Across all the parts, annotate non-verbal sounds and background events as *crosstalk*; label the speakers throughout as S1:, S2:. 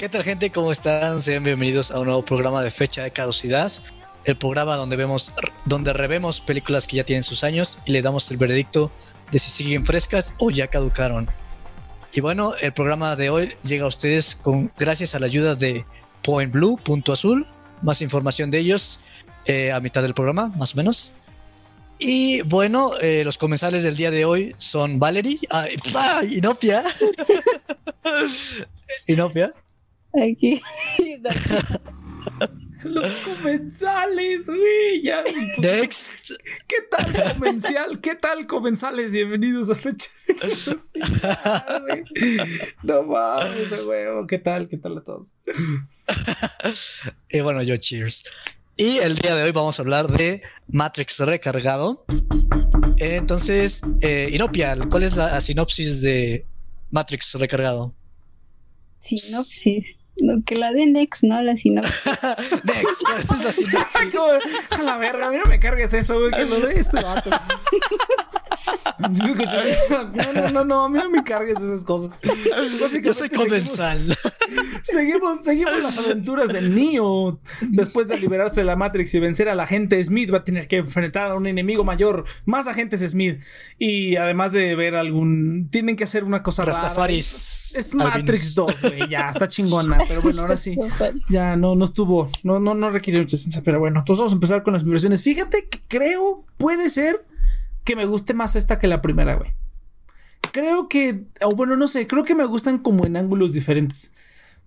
S1: ¿Qué tal gente? ¿Cómo están? Sean bienvenidos a un nuevo programa de fecha de caducidad. El programa donde vemos, donde revemos películas que ya tienen sus años y le damos el veredicto de si siguen frescas o ya caducaron. Y bueno, el programa de hoy llega a ustedes con gracias a la ayuda de Point Blue, Punto Azul. Más información de ellos eh, a mitad del programa, más o menos. Y bueno, eh, los comensales del día de hoy son Valerie, ah. *laughs* Inopia. *laughs* Inopia.
S2: Aquí. *laughs*
S3: Los comensales, güey. Ya. *laughs*
S1: Next.
S3: ¿Qué tal, comensal? ¿Qué tal, comensales? Bienvenidos a Fecha. no mames, huevo. ¿Qué tal? ¿Qué tal a todos? *laughs*
S1: y bueno, yo, cheers. Y el día de hoy vamos a hablar de Matrix recargado. Entonces, eh, Inopia, ¿cuál es la sinopsis de Matrix recargado?
S2: Sinopsis que la de Next, ¿no? La sinopsis. *laughs*
S1: Next, ¿cuál es la sinopsis? *laughs*
S3: a la verga, a mí no me cargues eso, güey, que lo de este vato. No, no, no, no, a mí no me cargues esas cosas.
S1: Yo soy comensal. *laughs*
S3: Seguimos, seguimos las aventuras del Neo. Después de liberarse de la Matrix y vencer a la agente Smith, va a tener que enfrentar a un enemigo mayor, más agentes Smith. Y además de ver algún. Tienen que hacer una cosa
S1: Rastafaris.
S3: Es Matrix 2, güey, ya, está chingona. Pero bueno, ahora sí. *laughs* Ya no, no estuvo. No, no, no requirió mucha ciencia. Pero bueno, entonces vamos a empezar con las vibraciones. Fíjate que creo, puede ser que me guste más esta que la primera, güey. Creo que, o bueno, no sé, creo que me gustan como en ángulos diferentes.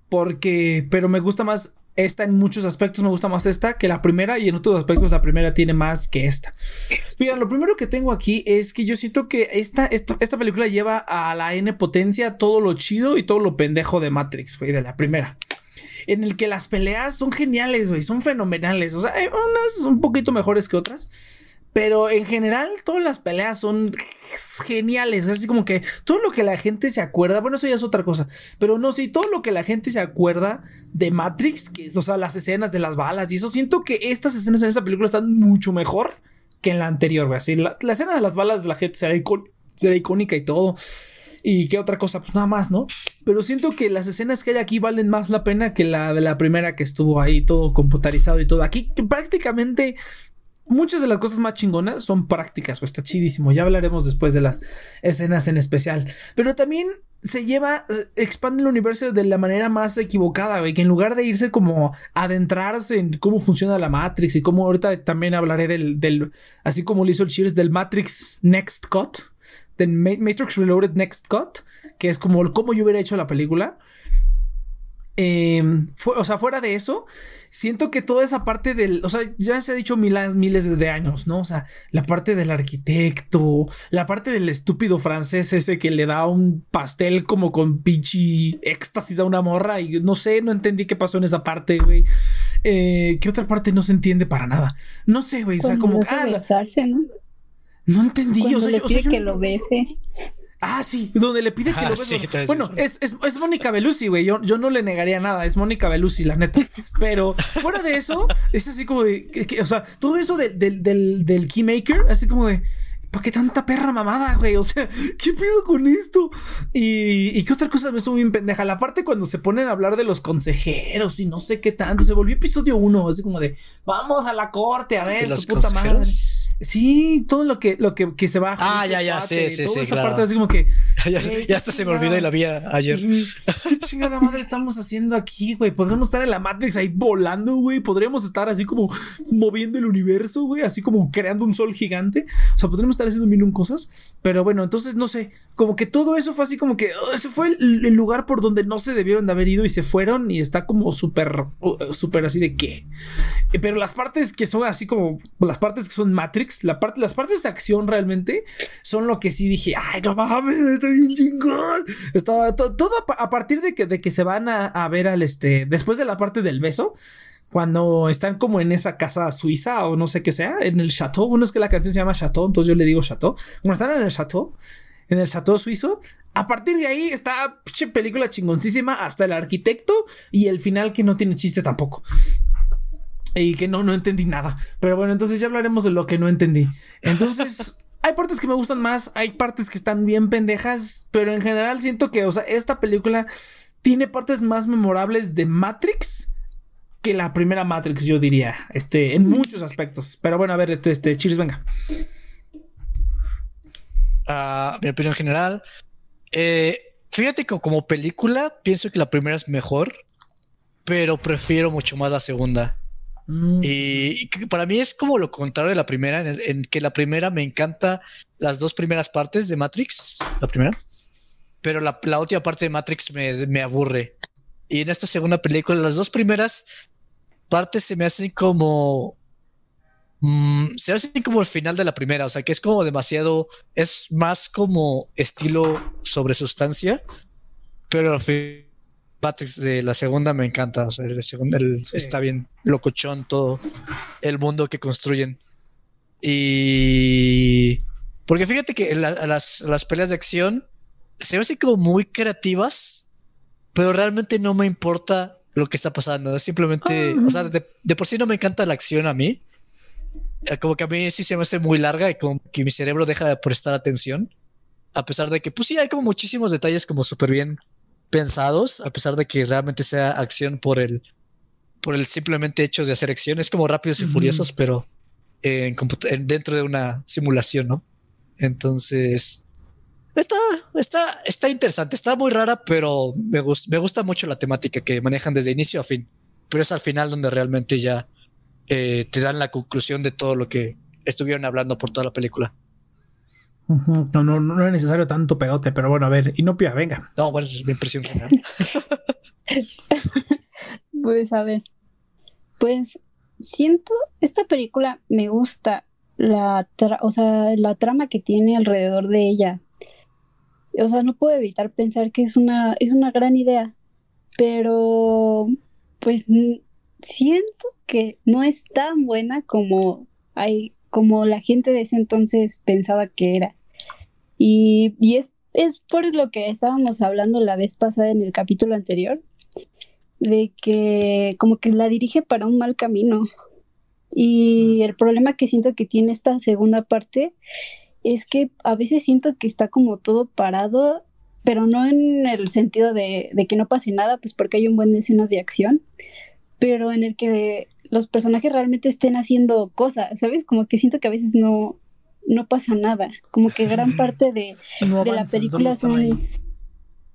S3: Porque, pero me gusta más esta en muchos aspectos, me gusta más esta que la primera y en otros aspectos la primera tiene más que esta. Mira, lo primero que tengo aquí es que yo siento que esta, esta, esta película lleva a la N potencia todo lo chido y todo lo pendejo de Matrix, güey, de la primera en el que las peleas son geniales, güey, son fenomenales. O sea, hay unas un poquito mejores que otras, pero en general, todas las peleas son geniales. Así como que todo lo que la gente se acuerda. Bueno, eso ya es otra cosa. Pero no, sí, todo lo que la gente se acuerda de Matrix, que o sea, las escenas de las balas y eso. Siento que estas escenas en esta película están mucho mejor que en la anterior, güey. Así, la, escena de las balas de la gente será, será icónica y todo. ¿Y qué otra cosa? Pues nada más, ¿no? Pero siento que las escenas que hay aquí valen más la pena que la de la primera que estuvo ahí todo computarizado y todo. Aquí prácticamente muchas de las cosas más chingonas son prácticas, pues está chidísimo. Ya hablaremos después de las escenas en especial. Pero también se lleva, eh, expande el universo de la manera más equivocada, güey. Que en lugar de irse como adentrarse en cómo funciona la Matrix y cómo ahorita también hablaré del, del así como lo hizo el Cheers, del Matrix Next Cut, del Matrix Reloaded Next Cut, que es como cómo yo hubiera hecho la película. Em, o sea, fuera de eso, siento que toda esa parte del, o sea, ya se ha dicho miles, miles de años, ¿no? O sea, la parte del arquitecto, la parte del estúpido francés ese que le da un pastel como con pinche éxtasis a una morra y no sé, no entendí qué pasó en esa parte, güey. Eh, ¿Qué otra parte no se entiende para nada? No sé, güey, o sea, como...
S2: Ah, ¿no?
S3: No entendí,
S2: o sea, que lo bese.
S3: Ah, sí, donde le pide que lo ah, bueno, es, es, es Mónica Belusi, güey. Yo, yo no le negaría nada. Es Mónica Belusi, la neta. Pero fuera de eso, es así como de. o sea, todo eso del, del, del Keymaker, así como de. ¿Por qué tanta perra mamada, güey? O sea, *laughs* ¿qué pido con esto? Y, y qué otra cosa me estuvo bien pendeja. La parte cuando se ponen a hablar de los consejeros y no sé qué tanto, se volvió episodio uno, así como de vamos a la corte a ver su puta madre. Sí, todo lo que, lo que, que se va.
S1: Ah, ya, ya, sí, sí, sí.
S3: Esa parte así como que. *laughs*
S1: ya, ya hasta se me olvidó y la vi ayer.
S3: ¿Qué chingada madre estamos haciendo aquí, güey? Podríamos estar en la Matrix ahí volando, güey. Podríamos estar así como moviendo el universo, güey. Así como creando un sol gigante. O sea, podríamos estar haciendo mil cosas. Pero bueno, entonces no sé. Como que todo eso fue así como que. Oh, ese fue el, el, lugar por donde no se debieron de haber ido y se fueron. Y está como súper, oh, súper así de qué. Pero las partes que son así como. Las partes que son Matrix la parte, las partes de acción realmente son lo que sí dije, ay, no mames, está bien chingón. Estaba todo a, partir de que, de que se van a, ver al este, después de la parte del beso, cuando están como en esa casa suiza o no sé qué sea, en el chateau. Bueno, es que la canción se llama chateau, entonces yo le digo chateau. Cuando están en el chateau, en el chateau suizo, a partir de ahí está película chingoncísima hasta el arquitecto y el final que no tiene chiste tampoco y que no, no entendí nada. Pero bueno, entonces ya hablaremos de lo que no entendí. Entonces, *laughs* hay partes que me gustan más, hay partes que están bien pendejas, pero en general siento que, o sea, esta película tiene partes más memorables de Matrix que la primera Matrix, yo diría, este, en muchos aspectos. Pero bueno, a ver, este, este Cheers, venga.
S1: Uh, mi opinión general. Eh, fíjate que como película pienso que la primera es mejor, pero prefiero mucho más la segunda. Mm. Y, para mí es como lo contrario de la primera, en, que la primera me encanta las dos primeras partes de Matrix, la primera, pero la, última parte de Matrix me, me, aburre. Y en esta segunda película, las dos primeras partes se me hacen como... Mm, se hacen como el final de la primera, o sea que es como demasiado, es más como estilo sobre sustancia, pero al Matrix de la segunda me encanta. O sea, el segundo está bien locochón todo el mundo que construyen. Y. Porque fíjate que las, las, peleas de acción se ven así como muy creativas, pero realmente no me importa lo que está pasando. Simplemente, o sea, de, de, por sí no me encanta la acción a mí. Eh, como que a mí sí se me hace muy larga y como que mi cerebro deja de prestar atención. A pesar de que, pues sí, hay como muchísimos detalles como súper bien pensados, a pesar de que realmente sea acción por el, por el simplemente hecho de hacer acción. Es como rápidos y furiosos, pero en, dentro de una simulación, ¿no? Entonces, está, está, está interesante, está muy rara, pero me, me gusta mucho la temática que manejan desde inicio a fin. Pero es al final donde realmente ya eh, te dan la conclusión de todo lo que estuvieron hablando por toda la película.
S3: No, no, no es necesario tanto pedote, pero bueno, a ver, Inopia, venga.
S1: No, bueno, eso es mi impresión *laughs*
S2: pues a ver, pues siento, esta película me gusta la, o sea, la trama que tiene alrededor de ella. O sea, no puedo evitar pensar que es una, es una gran idea, pero pues siento que no es tan buena como hay como la gente de ese entonces pensaba que era. Y, es, es por lo que estábamos hablando la vez pasada en el capítulo anterior, de que como que la dirige para un mal camino. Y el problema que siento que tiene esta segunda parte es que a veces siento que está como todo parado, pero no en el sentido de, de que no pase nada, pues porque hay un buen de escenas de acción, pero en el que los personajes realmente estén haciendo cosas, ¿sabes? Como que siento que a veces no, no pasa nada. Como que gran *laughs* parte de, la película son,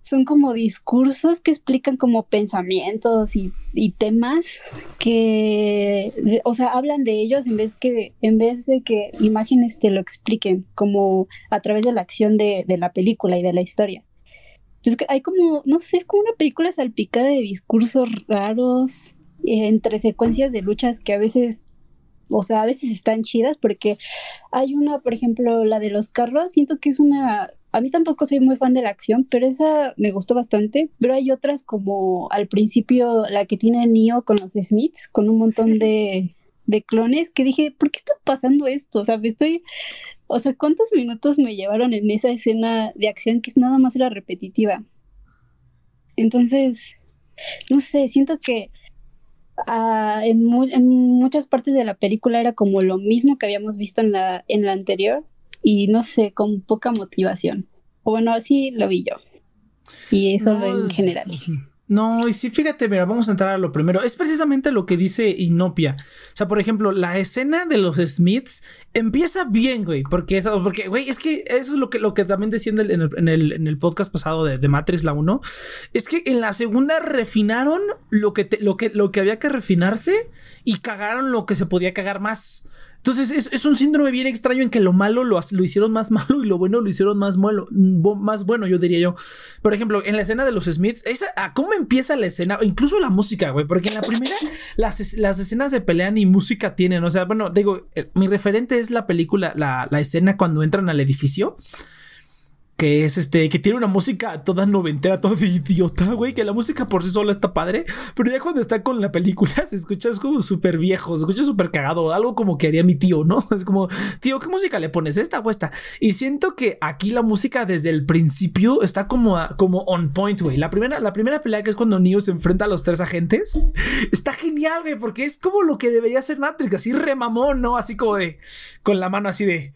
S2: son, como discursos que explican como pensamientos y, temas que, o sea, hablan de ellos en vez, que, en vez de que imágenes te lo expliquen, como a través de la acción de, de la película y de la historia. Entonces hay como, no sé, es como una película salpicada de discursos raros, entre secuencias de luchas que a veces, o sea, a veces están chidas porque hay una, por ejemplo, la de los carros, siento que es una, a mí tampoco soy muy fan de la acción, pero esa me gustó bastante, pero hay otras como al principio la que tiene Neo con los Smiths, con un montón de, *laughs* de clones, que dije, ¿por qué está pasando esto? O sea, me estoy... O sea, ¿cuántos minutos me llevaron en esa escena de acción que es nada más era repetitiva? Entonces, no sé, siento que Ah, en, muchas partes de la película era como lo mismo que habíamos visto en la, en la anterior y no sé, con poca motivación. Bueno, así lo vi yo. Y eso en general.
S3: No, y sí, fíjate, mira, vamos a entrar a lo primero. Es precisamente lo que dice Inopia. O sea, por ejemplo, la escena de los Smiths empieza bien, güey. Porque, eso, porque güey, es que eso es lo que, lo que también decía en el, en el, podcast pasado de, de, Matrix, la 1. Es que en la segunda refinaron lo que, lo, que, lo que había que refinarse y cagaron lo que se podía cagar más. Entonces es, un síndrome bien extraño en que lo malo lo, lo, hicieron más *laughs* malo y lo bueno lo hicieron más, malo, más bueno, yo diría yo. Por ejemplo, en la escena de los Smiths, esa, ¿cómo empieza la escena? Incluso la música, güey, porque en la primera *laughs* las, las escenas de pelea ni música tienen. O sea, bueno, digo, eh, mi referente es la película, la, la escena cuando entran al edificio que es este, que tiene una música toda noventera, toda idiota, güey, que la música por sí sola está padre, pero ya cuando está con la película *laughs* se escucha es como súper viejo, se escucha súper cagado, algo como que haría mi tío, ¿no? *laughs* Es como, tío, ¿qué música le pones? ¿Esta o? Y siento que aquí la música desde el principio está como, como on point, güey. La primera, la primera pelea que es cuando Neo se enfrenta a los tres agentes, *laughs* está genial, güey, porque es como lo que debería ser Matrix, así remamón, ¿no? Así como de, con la mano así de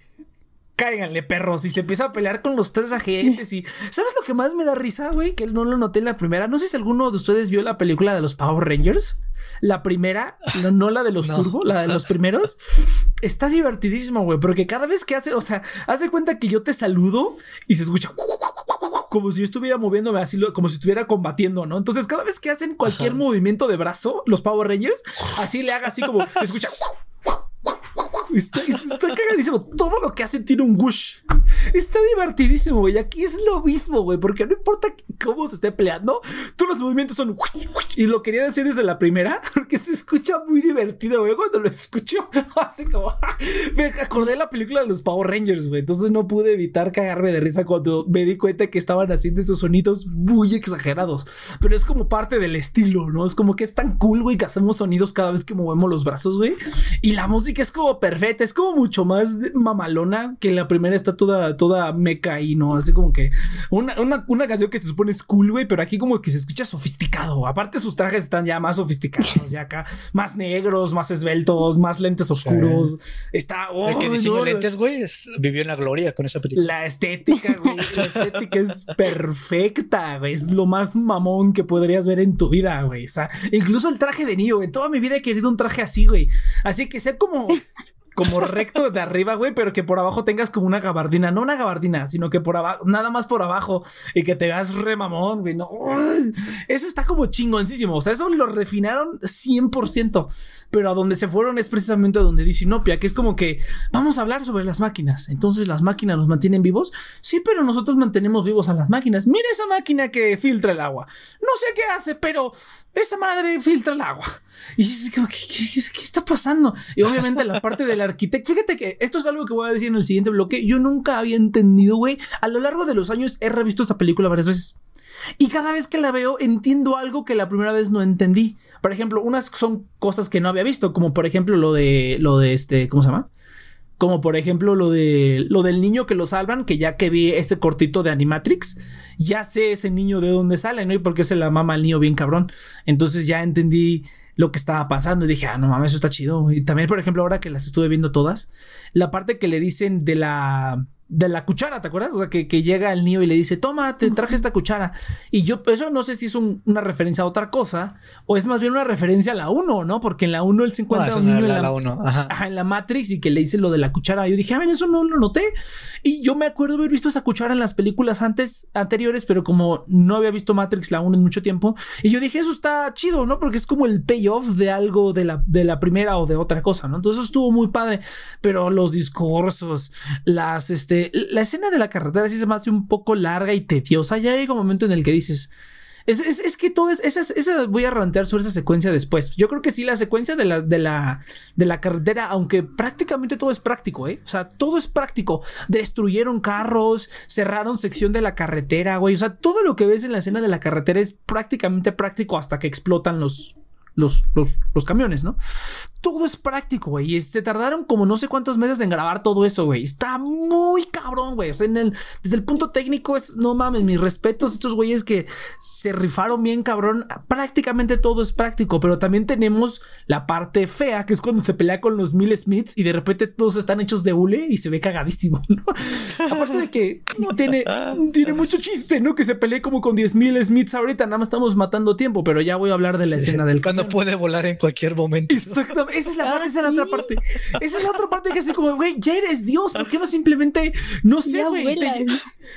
S3: cáiganle perros y se empieza a pelear con los tres agentes y ¿sabes lo que más me da risa, güey? Que no lo noté en la primera. No sé si alguno de ustedes vio la película de los Power Rangers. La primera, no, la de los Turbo, la de los primeros. *laughs* Está divertidísimo, güey, porque cada vez que hace, o sea, haz de cuenta que yo te saludo y se escucha como si yo estuviera moviéndome así, como si estuviera combatiendo, ¿no? Entonces, cada vez que hacen cualquier movimiento de brazo, los Power Rangers, así le haga así como se escucha Está, está cagadísimo. Todo lo que hace tiene un whoosh. Está divertidísimo, güey. Aquí es lo mismo, güey. Porque no importa cómo se esté peleando, todos los movimientos son. Y lo quería decir desde la primera, *laughs* porque se escucha muy divertido, güey. Cuando lo escucho, *laughs* así como. *laughs* Me acordé de la película de los Power Rangers, güey. Entonces no pude evitar cagarme de risa cuando me di cuenta que estaban haciendo esos sonidos muy exagerados. Pero es como parte del estilo, ¿no? Es como que es tan cool, güey, que hacemos sonidos cada vez que movemos los brazos, güey. Y la música es como perfecta es como mucho más mamalona que la primera está toda, toda meca y no, así como que una, una, canción que se supone es cool, güey, pero aquí como que se escucha sofisticado. Aparte sus trajes están ya más sofisticados, ya acá, más negros, más esbeltos, más lentes oscuros. Está...
S1: Oh, El que diseñó lentes, güey, vivió en la gloria con esa película.
S3: La estética, güey, la estética es perfecta, güey, es lo más mamón que podrías ver en tu vida, güey. O sea, incluso el traje de Neo, en toda mi vida he querido un traje así, güey. Así que sea como como recto de arriba, güey, pero que por abajo tengas como una gabardina, no una gabardina, sino que por abajo, nada más por abajo y que te veas remamón, güey, no. Eso está como chingoncísimo, o sea, eso lo refinaron 100%, pero a donde se fueron es precisamente donde dice Inopia, que es como que vamos a hablar sobre las máquinas, entonces las máquinas nos mantienen vivos, sí, pero nosotros mantenemos vivos a las máquinas. Mira esa máquina que filtra el agua, no sé qué hace, pero esa madre filtra el agua. Y es como, ¿qué, está pasando? Y obviamente la parte del arquitecto. Fíjate que esto es algo que voy a decir en el siguiente bloque. Yo nunca había entendido, güey. A lo largo de los años he revisto esta película varias veces. Y cada vez que la veo entiendo algo que la primera vez no entendí. Por ejemplo, unas son cosas que no había visto, como por ejemplo lo de lo de este, ¿cómo se llama? Como por ejemplo lo de lo del niño que lo salvan, que ya que vi ese cortito de Animatrix, ya sé ese niño de dónde sale, ¿no? Y por qué se la mama al niño bien cabrón. Entonces ya entendí lo que estaba pasando y dije, ah, no mames, eso está chido. Y también, por ejemplo, ahora que las estuve viendo todas, la parte que le dicen de la de la cuchara, ¿te acuerdas? O sea, que, llega el niño y le dice, toma, te traje esta cuchara. Y yo, eso no sé si es una referencia a otra cosa o es más bien una referencia a la 1, ¿no? Porque en la 1 él se encuentra un niño en la, 1. Ajá. en la Matrix y que le dice lo de la cuchara. Yo dije, a ver, eso no lo noté. Y yo me acuerdo haber visto esa cuchara en las películas antes, anteriores, pero como no había visto Matrix la 1 en mucho tiempo. Y yo dije, eso está chido, ¿no? Porque es como el payoff de algo de la, de la primera o de otra cosa, ¿no? Entonces eso estuvo muy padre. Pero los discursos, las, este, la escena de la carretera sí se me hace un poco larga y tediosa. Ya llega un momento en el que dices. Es, que todo es. Esa, voy a rantear sobre esa secuencia después. Yo creo que sí, la secuencia de la, de la, de la carretera, aunque prácticamente todo es práctico, ¿eh? O sea, todo es práctico. Destruyeron carros, cerraron sección de la carretera, güey. O sea, todo lo que ves en la escena de la carretera es prácticamente práctico hasta que explotan los, los, los, los camiones, ¿no? todo es práctico, güey. Y se tardaron como no sé cuántos meses en grabar todo eso, güey. Está muy cabrón, güey. O sea, en el, desde el punto técnico es, no mames, mis respetos estos güeyes que se rifaron bien, cabrón. Prácticamente todo es práctico, pero también tenemos la parte fea, que es cuando se pelea con los Mil Smiths y de repente todos están hechos de hule y se ve cagadísimo, *laughs* ¿no? Aparte de que no tiene, tiene mucho chiste, ¿no? Que se pelee como con 10 mil Smiths ahorita, nada más estamos matando tiempo, pero ya voy a hablar de la escena del...
S1: Cuando puede volar en cualquier momento.
S3: Exactamente. Esa es la, parte, esa es la otra parte. Esa es la otra parte que es como, güey, ya eres Dios. ¿Por qué no simplemente, no sé, güey?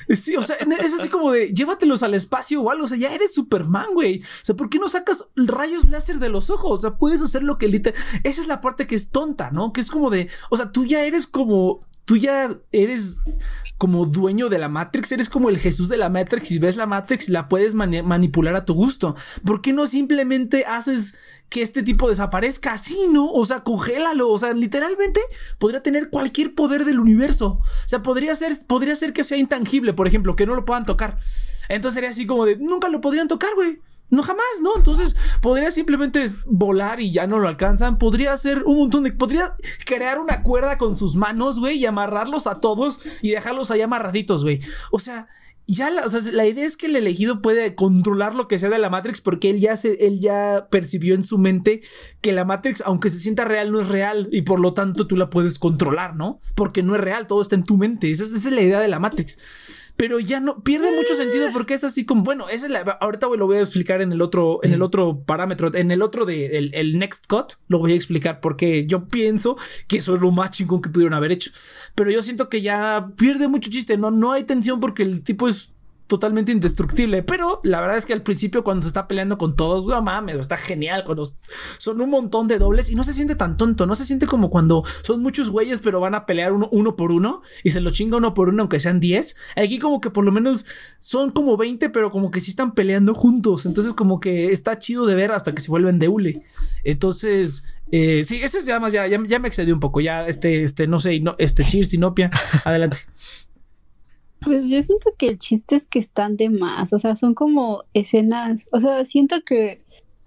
S3: Sí, o sea, es así como de llévatelos al espacio o algo. O sea, ya eres Superman, güey. O sea, ¿por qué no sacas rayos láser de los ojos? O sea, puedes hacer lo que literal. Esa es la parte que es tonta, ¿no? Que es como de, o sea, tú ya eres como, tú ya eres como dueño de la Matrix, eres como el Jesús de la Matrix y ves la Matrix y la puedes manipular a tu gusto. ¿Por qué no simplemente haces que este tipo desaparezca así, no? O sea, congélalo, o sea, literalmente podría tener cualquier poder del universo. O sea, podría ser, podría ser que sea intangible, por ejemplo, que no lo puedan tocar. Entonces sería así como de, nunca lo podrían tocar, güey. No, jamás, ¿no? Entonces, podría simplemente volar y ya no lo alcanzan. Podría hacer un montón de. Podría crear una cuerda con sus manos, güey, y amarrarlos a todos y dejarlos ahí amarraditos, güey. O sea, ya la, la idea es que el elegido puede controlar lo que sea de la Matrix porque él ya se, él ya percibió en su mente que la Matrix, aunque se sienta real, no es real y por lo tanto tú la puedes controlar, ¿no? Porque no es real, todo está en tu mente. Esa, esa es la idea de la Matrix pero ya no pierde mucho sentido porque es así como, bueno, esa es la, ahorita lo voy a explicar en el otro, en el otro parámetro, en el otro de el, next cut, lo voy a explicar porque yo pienso que eso es lo más chingón que pudieron haber hecho, pero yo siento que ya pierde mucho chiste, no, no hay tensión porque el tipo es totalmente indestructible. Pero la verdad es que al principio, cuando se está peleando con todos, no mames, está genial. Cuando son un montón de dobles y no se siente tan tonto. No se siente como cuando son muchos güeyes, pero van a pelear uno, uno por uno y se lo chinga uno por uno, aunque sean 10. Aquí, como que por lo menos son como 20, pero como que sí están peleando juntos. Entonces, como que está chido de ver hasta que se vuelven de hule. Entonces, eh, sí, eso es ya más, ya, ya, me excedió un poco. Ya, este, este, no sé, no, este, Cheers, Sinopia, *laughs* adelante.
S2: Pues yo siento que el chiste es que están de más, o sea, son como escenas, o sea, siento que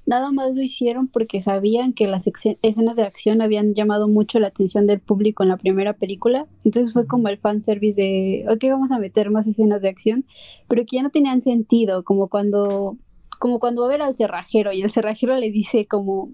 S2: nada más lo hicieron porque sabían que las escenas de acción habían llamado mucho la atención del público en la primera película, entonces fue como el fanservice de, ok, vamos a meter más escenas de acción, pero que ya no tenían sentido, como cuando, como cuando va a ver al cerrajero y el cerrajero le dice como,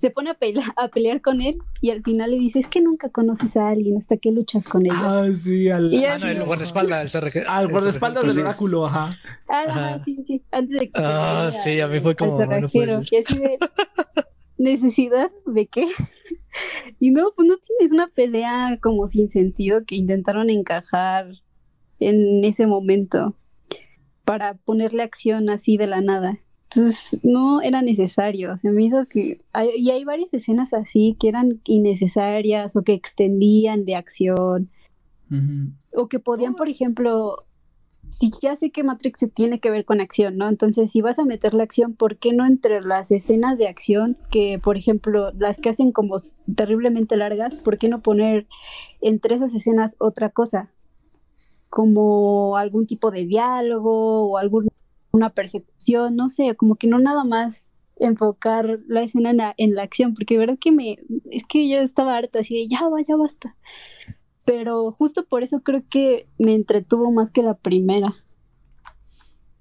S2: se pone a, a, pelear con él y al final le dice, es que nunca conoces a alguien hasta que luchas con él.
S3: Ah, sí, al,
S1: ah, no, el guardaespaldas.
S3: Al guardaespaldas del oráculo, ajá.
S2: Ah, ajá. sí, sí, sí. Antes de que
S1: Ah, sí, a mí fue como... Bueno,
S2: y así de, *laughs* ¿necesidad de qué? *laughs* y no, pues no tienes una pelea como sin sentido que intentaron encajar en ese momento para ponerle acción así de la nada. Entonces no era necesario, se me hizo que... y hay varias escenas así que eran innecesarias o que extendían de acción. O que podían, por ejemplo, si ya sé que Matrix se tiene que ver con acción, ¿no? Entonces, si vas a meter la acción, ¿por qué no entre las escenas de acción, que por ejemplo, las que hacen como terriblemente largas, ¿por qué no poner entre esas escenas otra cosa? Como algún tipo de diálogo o algún una persecución, no sé, como que no nada más enfocar la escena en la, acción, porque de verdad que me, es que yo estaba harta así de ya va, ya basta. Pero justo por eso creo que me entretuvo más que la primera.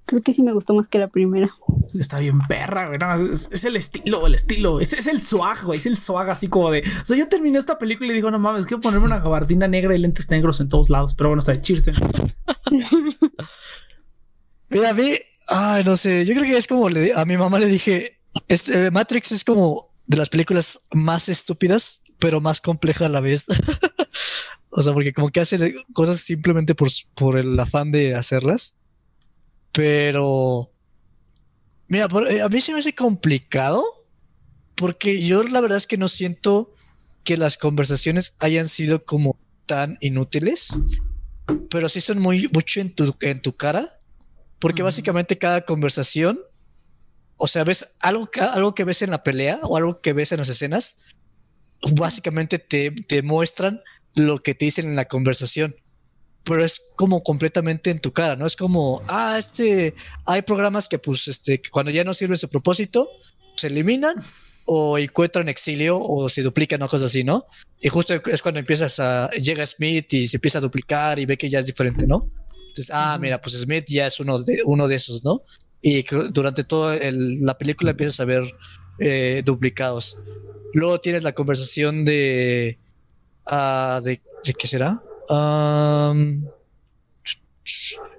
S2: Creo que sí me gustó más que la primera.
S3: Está bien perra, güey. es, el estilo, el estilo. Es, es el swag, güey. Es el swag así como de. O sea, yo terminé esta película y digo, no mames, quiero ponerme una gabardina negra y lentes negros en todos lados. Pero bueno, está de chirse. *laughs*
S1: Mira, a mí Ay, no sé, yo creo que es como le, a mi mamá le dije, este, Matrix es como de las películas más estúpidas, pero más compleja a la vez. *laughs* o sea, porque como que hace cosas simplemente por, por el afán de hacerlas. Pero... Mira, eh, a mí se me hace complicado porque yo la verdad es que no siento que las conversaciones hayan sido como tan inútiles, pero sí son muy mucho en tu, en tu cara porque básicamente cada conversación, o sea, ves algo, algo que ves en la pelea o algo que ves en las escenas, básicamente te, te muestran lo que te dicen en la conversación pero es como completamente en tu cara, ¿no? Es como, ah, este, hay programas que pues, este, cuando ya no sirve su propósito, se eliminan o encuentran exilio o se duplican o cosas así, ¿no? Y justo es cuando empiezas a, llega Smith y se empieza a duplicar y ve que ya es diferente, ¿no? Entonces, ah, mira, pues Smith ya es uno de, uno de esos, ¿no? Y durante toda la película empiezas a ver eh, duplicados. Luego tienes la conversación de. Uh, de, qué será?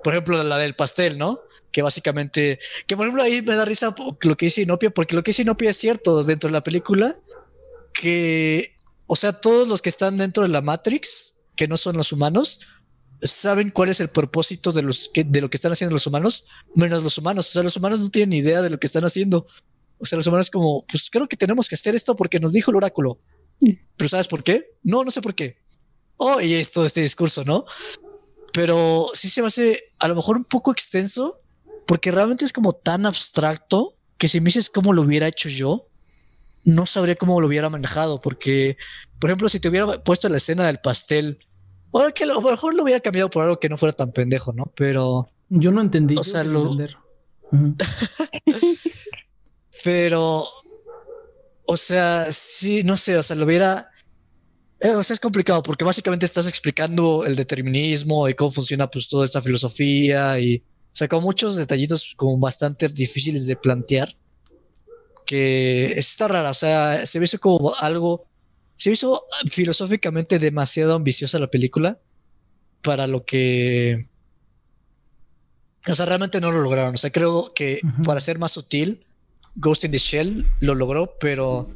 S1: por ejemplo, la del pastel, ¿no? Que básicamente. Que por ejemplo ahí me da risa lo que dice Inopia, porque lo que dice Inopia es cierto dentro de la película. Que. O sea, todos los que están dentro de la Matrix, que no son los humanos, saben cuál es el propósito de, los que, de lo que están haciendo los humanos, menos los humanos. O sea, los humanos no tienen idea de lo que están haciendo. O sea, los humanos como, pues creo que tenemos que hacer esto porque nos dijo el oráculo. Pero ¿sabes por qué? No, no sé por qué. Oh, y es todo este discurso, ¿no? Pero sí se me hace a lo mejor un poco extenso porque realmente es como tan abstracto que si me dices cómo lo hubiera hecho yo, no sabría cómo lo hubiera manejado porque, por ejemplo, si te hubiera puesto la escena del pastel o que a lo mejor lo hubiera cambiado por algo que no fuera tan pendejo, ¿no? Pero.
S3: Yo no entendí. O sea, lo. *laughs*
S1: Pero. O sea, sí, no sé, o sea, lo hubiera. Eh, o sea, es complicado porque básicamente estás explicando el determinismo y cómo funciona pues toda esta filosofía y o sea, con muchos detallitos como bastante difíciles de plantear que está rara, o sea, se hizo como algo, se hizo filosóficamente demasiado ambiciosa la película para lo que, o sea, realmente no lo lograron, o sea, creo que para ser más sutil, Ghost in the Shell lo logró, pero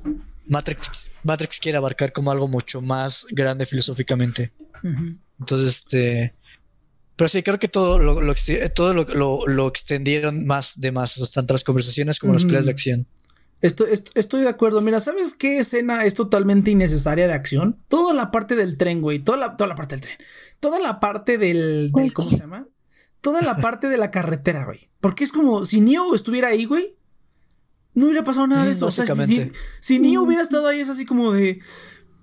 S1: Matrix, Matrix quiere abarcar como algo mucho más grande filosóficamente. Entonces, este. Pero sí, creo que todo lo, todo lo, extendieron más de más, tanto las conversaciones como las peleas de acción.
S3: Estoy, estoy, de acuerdo. Mira, ¿sabes qué escena es totalmente innecesaria de acción? Toda la parte del tren, güey. Toda la, toda la parte del tren. Toda la parte del, del ¿Cómo se llama? Toda la parte de la carretera, güey. Porque es como si Neo estuviera ahí, güey no hubiera pasado nada de eso. Básicamente. si, ni hubiera estado ahí, es así como de.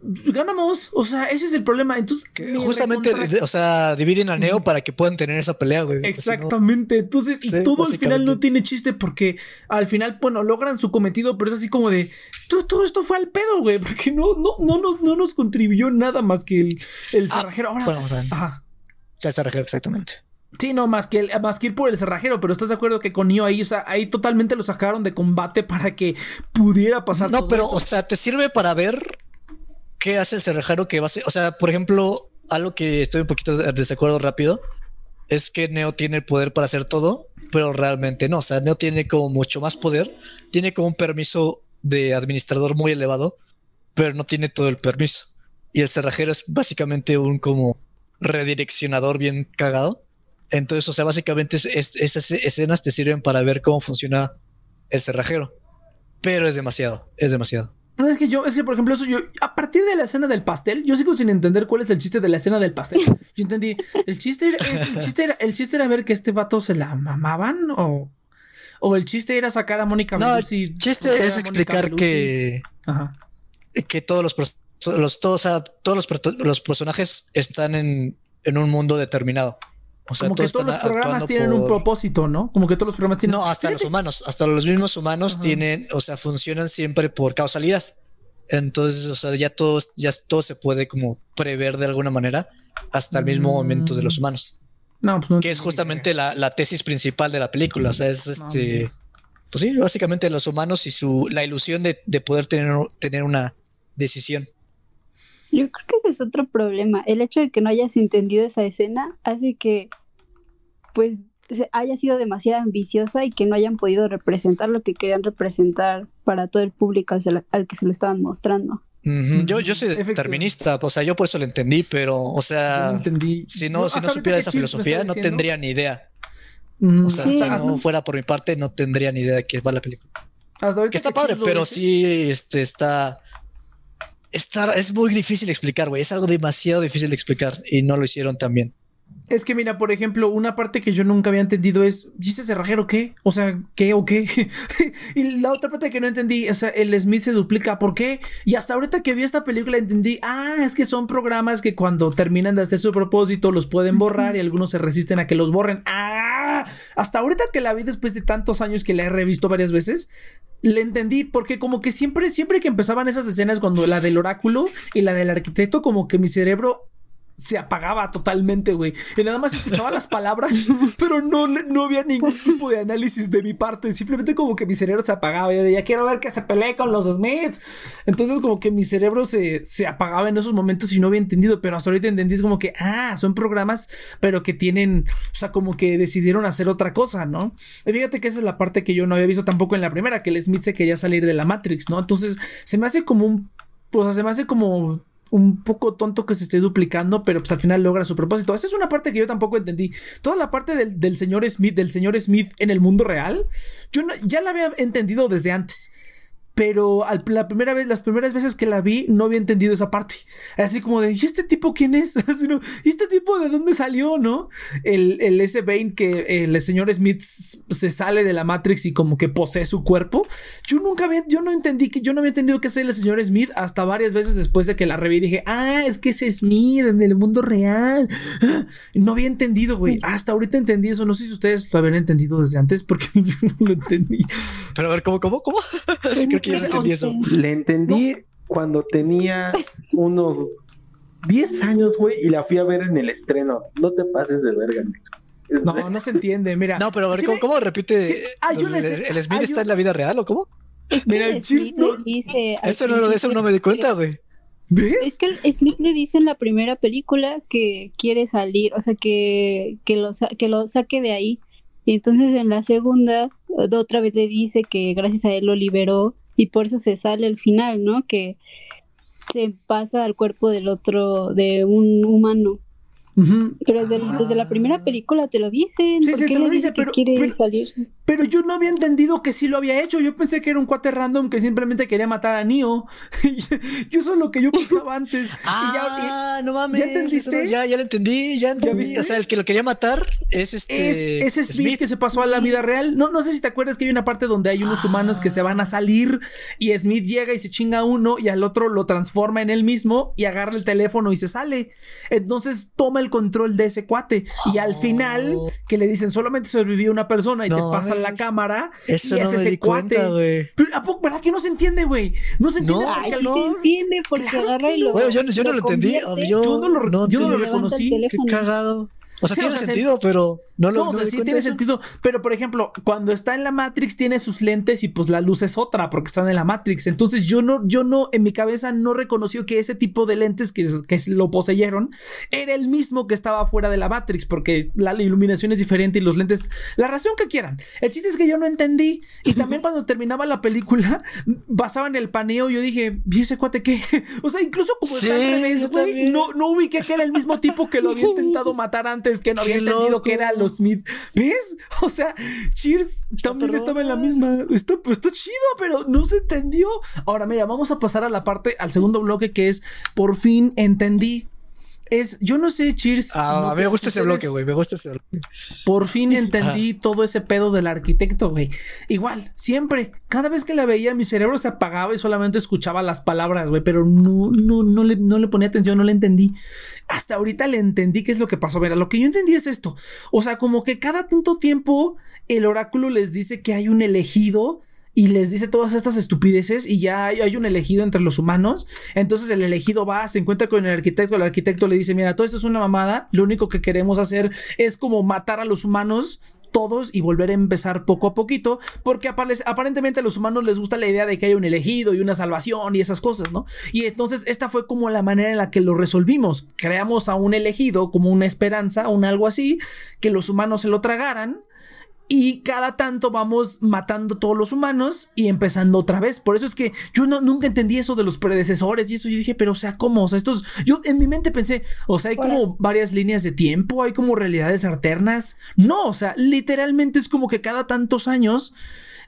S3: Ganamos, o sea, ese es el problema. Entonces,
S1: justamente, o sea, dividen a Neo para que puedan tener esa pelea, güey.
S3: Exactamente. Entonces, y todo al final no tiene chiste porque al final, bueno, logran su cometido, pero es así como de todo, esto fue al pedo, güey, *laughs* porque no, no, no, nos, no nos contribuyó nada más que el, el ah, cerrajero. Ahora, bueno,
S1: Ajá. el cerrajero, exactamente.
S3: Sí, no, más que, más que ir por el cerrajero, pero ¿estás de acuerdo que con Neo ahí, o sea, ahí totalmente lo sacaron de combate para que pudiera pasar?
S1: No, pero, o sea, te sirve para ver qué hace el cerrajero que va a ser, o sea, por ejemplo, algo que estoy un poquito de desacuerdo rápido, es que Neo tiene el poder para hacer todo, pero realmente no, o sea, Neo tiene como mucho más poder, tiene como un permiso de administrador muy elevado, pero no tiene todo el permiso. Y el cerrajero es básicamente un como redireccionador bien cagado entonces, o sea, básicamente esas escenas te sirven para ver cómo funciona el cerrajero. Pero es demasiado, es demasiado.
S3: Es que yo, es que por ejemplo, eso yo, a partir de la escena del pastel, yo sigo sin entender cuál es el chiste de la escena del pastel. *laughs* Yo entendí, el chiste, el chiste, era, el chiste era ver que este vato se la mamaban o, o el chiste era sacar a Mónica
S1: No, el chiste es explicar que, que todos los, los todos, todos los, los personajes están en, en un mundo determinado
S3: como que todos los programas tienen un propósito, ¿no? Como que todos los programas tienen.
S1: No, hasta los humanos, hasta los mismos humanos tienen, o sea, funcionan siempre por causalidad. Entonces, o sea, ya todo, ya todo se puede como prever de alguna manera hasta el mismo momento de los mm. humanos. No, pues no. Que es justamente la, tesis principal de la película. O sea, es este. Pues sí, básicamente los humanos y su la ilusión de, de poder tener, tener una decisión.
S2: Yo creo que ese es otro problema. El hecho de que no hayas entendido esa escena hace que, pues, haya sido demasiado ambiciosa y que no hayan podido representar lo que querían representar para todo el público al, que se lo estaban mostrando.
S1: Yo, yo soy determinista, o sea, yo por eso lo entendí, pero, o sea, si no, si no supiera esa filosofía, no tendría ni idea. o sea, hasta no fuera por mi parte, no tendría ni idea de qué va la película. que está padre, pero sí este, está es muy difícil de explicar, güey. Es algo demasiado difícil de explicar y no lo hicieron tan bien.
S3: Es que mira, por ejemplo, una parte que yo nunca había entendido es, ¿y ese cerrajero qué? O sea, ¿qué o qué? *laughs* y la otra parte que no entendí, o sea, el Smith se duplica, ¿por qué? Y hasta ahorita que vi esta película entendí, ah, es que son programas que cuando terminan de hacer su propósito los pueden borrar y algunos se resisten a que los borren. Ah, hasta ahorita que la vi después de tantos años que la he revisto varias veces, le entendí porque como que siempre, siempre que empezaban esas escenas cuando la del oráculo y la del arquitecto, como que mi cerebro se apagaba totalmente, güey. Y nada más escuchaba las palabras, *laughs* pero no, no había ningún tipo de análisis de mi parte. Simplemente como que mi cerebro se apagaba. Yo ya quiero ver que se pelee con los Smiths. Entonces como que mi cerebro se, se apagaba en esos momentos y no había entendido. Pero hasta ahorita entendí es como que, ah, son programas, pero que tienen, o sea, como que decidieron hacer otra cosa, ¿no? Y fíjate que esa es la parte que yo no había visto tampoco en la primera, que el Smith se quería salir de la Matrix, ¿no? Entonces se me hace como un... Pues se me hace como un poco tonto que se esté duplicando, pero pues al final logra su propósito. Esa es una parte que yo tampoco entendí. Toda la parte del, señor Smith, del señor Smith en el mundo real, yo ya la había entendido desde antes pero la primera vez, las primeras veces que la vi no había entendido esa parte. Así como de, ¿y este tipo quién es? *laughs* ¿Y este tipo de dónde salió, no? El, el ese Bane que el señor Smith se sale de la Matrix y como que posee su cuerpo. Yo nunca había, yo no entendí que, yo no había entendido que es el señor Smith hasta varias veces después de que la reví dije, ah, es que es Smith en el mundo real. *gasps* No había entendido, güey. Hasta ahorita entendí eso. No sé si ustedes lo habían entendido desde antes porque *laughs* yo no lo entendí.
S1: Pero a ver, ¿cómo, cómo, cómo? *laughs*
S4: Le entendí cuando tenía unos 10 años, güey, y la fui a ver en el estreno. No te pases de verga,
S3: No, no se entiende, mira.
S1: No, pero a ver, ¿cómo, repite? el, Smith está en la vida real o cómo?
S2: mira, el Smith ¿no? dice.
S1: Eso no, de eso no me di cuenta, güey.
S2: ¿Ves? Es que el Smith le dice en la primera película que quiere salir, o sea, que, que, lo, que lo saque de ahí. Y entonces en la segunda, otra vez le dice que gracias a él lo liberó y por eso se sale al final, ¿no? Que se pasa al cuerpo del otro, de un humano. Pero desde, la primera ah. película te lo dicen.
S3: Sí, sí, te lo dice, pero, pero, yo no había entendido que sí lo había hecho. Yo pensé que era un cuate random que simplemente quería matar a Neo. *laughs* yo eso es lo que yo pensaba antes.
S1: ah, no mames. ¿Ya entendiste? ya, ya lo entendí, ya entendí. o sea, el que lo quería matar es este.
S3: Es, Smith, que se pasó a la vida real. No, no sé si te acuerdas que hay una parte donde hay unos humanos que se van a salir y Smith llega y se chinga a uno y al otro lo transforma en él mismo y agarra el teléfono y se sale. Entonces toma el control de ese cuate. Y al final, oh. que le dicen solamente sobrevivió una persona y te pasan la cámara.
S1: Eso y es ese cuate.
S3: ¿A poco, ¿Verdad que no se entiende, güey? No se entiende.
S2: No, porque no. se entiende porque agarra y lo.
S1: Bueno, yo, yo no lo entendí. Yo,
S3: no lo, yo no lo reconocí.
S1: Qué cagado. O sea, tiene sentido, pero no lo
S3: No, o sea, sí tiene sentido. Pero, por ejemplo, cuando está en la Matrix, tiene sus lentes y pues la luz es otra porque están en la Matrix. Entonces, yo no, yo no, en mi cabeza no reconoció que ese tipo de lentes que, que lo poseyeron era el mismo que estaba fuera de la Matrix, porque la iluminación es diferente y los lentes, la razón que quieran. El chiste es que yo no entendí. Y también *laughs* cuando terminaba la película, basaba en el paneo, yo dije, ¿y ese cuate qué? *laughs* o sea, incluso como está al revés, güey, no, no ubiqué que era el mismo tipo que lo había *laughs* intentado matar antes es que no había entendido que era los Smith. ¿Ves? *laughs* O sea, Cheers también estaba en la misma. Está, pues, está chido, pero no se entendió. Ahora, mira, vamos a pasar a la parte, al segundo bloque que es por fin entendí es, yo no sé, Cheers.
S1: Ah, me gusta ese bloque, güey, me gusta ese bloque.
S3: Por fin entendí todo ese pedo del arquitecto, güey. Igual, siempre, cada vez que la veía, mi cerebro se apagaba y solamente escuchaba las palabras, güey, pero no, no, no le, no le ponía atención, no le entendí. Hasta ahorita le entendí qué es lo que pasó. Mira, lo que yo entendí es esto. O sea, como que cada tanto tiempo el oráculo les dice que hay un elegido y les dice todas estas estupideces y ya hay, un elegido entre los humanos. Entonces el elegido va, se encuentra con el arquitecto, el arquitecto le dice, mira, todo esto es una mamada, lo único que queremos hacer es como matar a los humanos todos y volver a empezar poco a poquito, porque aparentemente a los humanos les gusta la idea de que hay un elegido y una salvación y esas cosas, ¿no? Y entonces esta fue como la manera en la que lo resolvimos. Creamos a un elegido como una esperanza, un algo así, que los humanos se lo tragaran y cada tanto vamos matando todos los humanos y empezando otra vez. Por eso es que yo no, nunca entendí eso de los predecesores y eso. Yo dije, pero o sea, ¿cómo? O sea, estos. Yo en mi mente pensé, o sea, hay como varias líneas de tiempo, hay como realidades alternas. No, o sea, literalmente es como que cada tantos años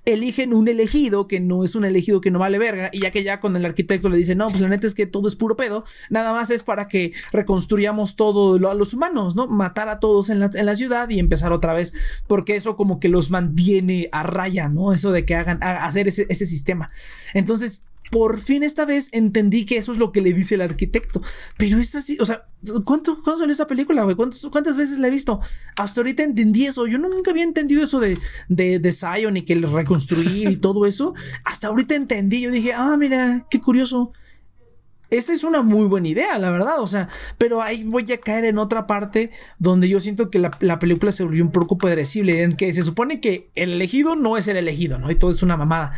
S3: eligen un elegido que no es un elegido que no vale verga y ya que ya con el arquitecto le dice, no, pues la neta es que todo es puro pedo, nada más es para que reconstruyamos todo lo, a los humanos, ¿no? Matar a todos en la, en la, ciudad y empezar otra vez, porque eso como que los mantiene a raya, ¿no? Eso de que hagan, hacer ese, ese sistema. Entonces, por fin esta vez entendí que eso es lo que le dice el arquitecto. Pero es así, o sea, ¿cuánto, ¿cuándo salió esa película, güey? ¿Cuántas veces la he visto? Hasta ahorita entendí eso. Yo nunca había entendido eso de, de, de Zion y que el reconstruir y todo eso. Hasta ahorita entendí. Yo dije, ah, mira, qué curioso. Esa es una muy buena idea, la verdad. O sea, pero ahí voy a caer en otra parte donde yo siento que la, la, película se volvió un poco predecible, en que se supone que el elegido no es el elegido, ¿no? Y todo es una mamada.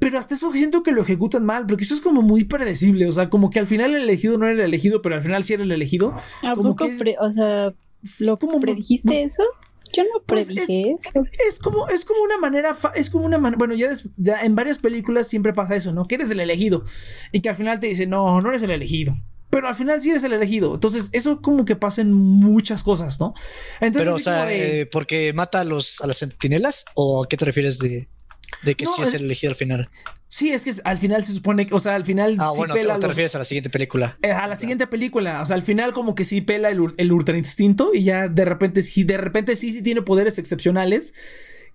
S3: Pero hasta eso siento que lo ejecutan mal, porque eso es como muy predecible. O sea, como que al final el elegido no era el elegido, pero al final sí era el elegido.
S2: ¿A poco o sea, ¿lo como predijiste eso? Yo no pues predije
S3: eso. Es como, es como una manera, es como una manera, bueno, ya, ya, en varias películas siempre pasa eso, ¿no? Que eres el elegido y que al final te dicen, no, no eres el elegido. Pero al final sí eres el elegido. Entonces, eso como que pasa en muchas cosas, ¿no?
S1: Entonces, pero, o sea, eh, ¿porque mata a los a las centinelas? ¿O a qué te refieres de.? De que sí es el elegido al final.
S3: Sí, es que al final se supone que, o sea, al final.
S1: Ah, bueno, te, refieres a la siguiente película.
S3: Eh, a la siguiente película. O sea, al final, como que sí pela el, el ultra instinto y ya de repente, sí, de repente sí, sí tiene poderes excepcionales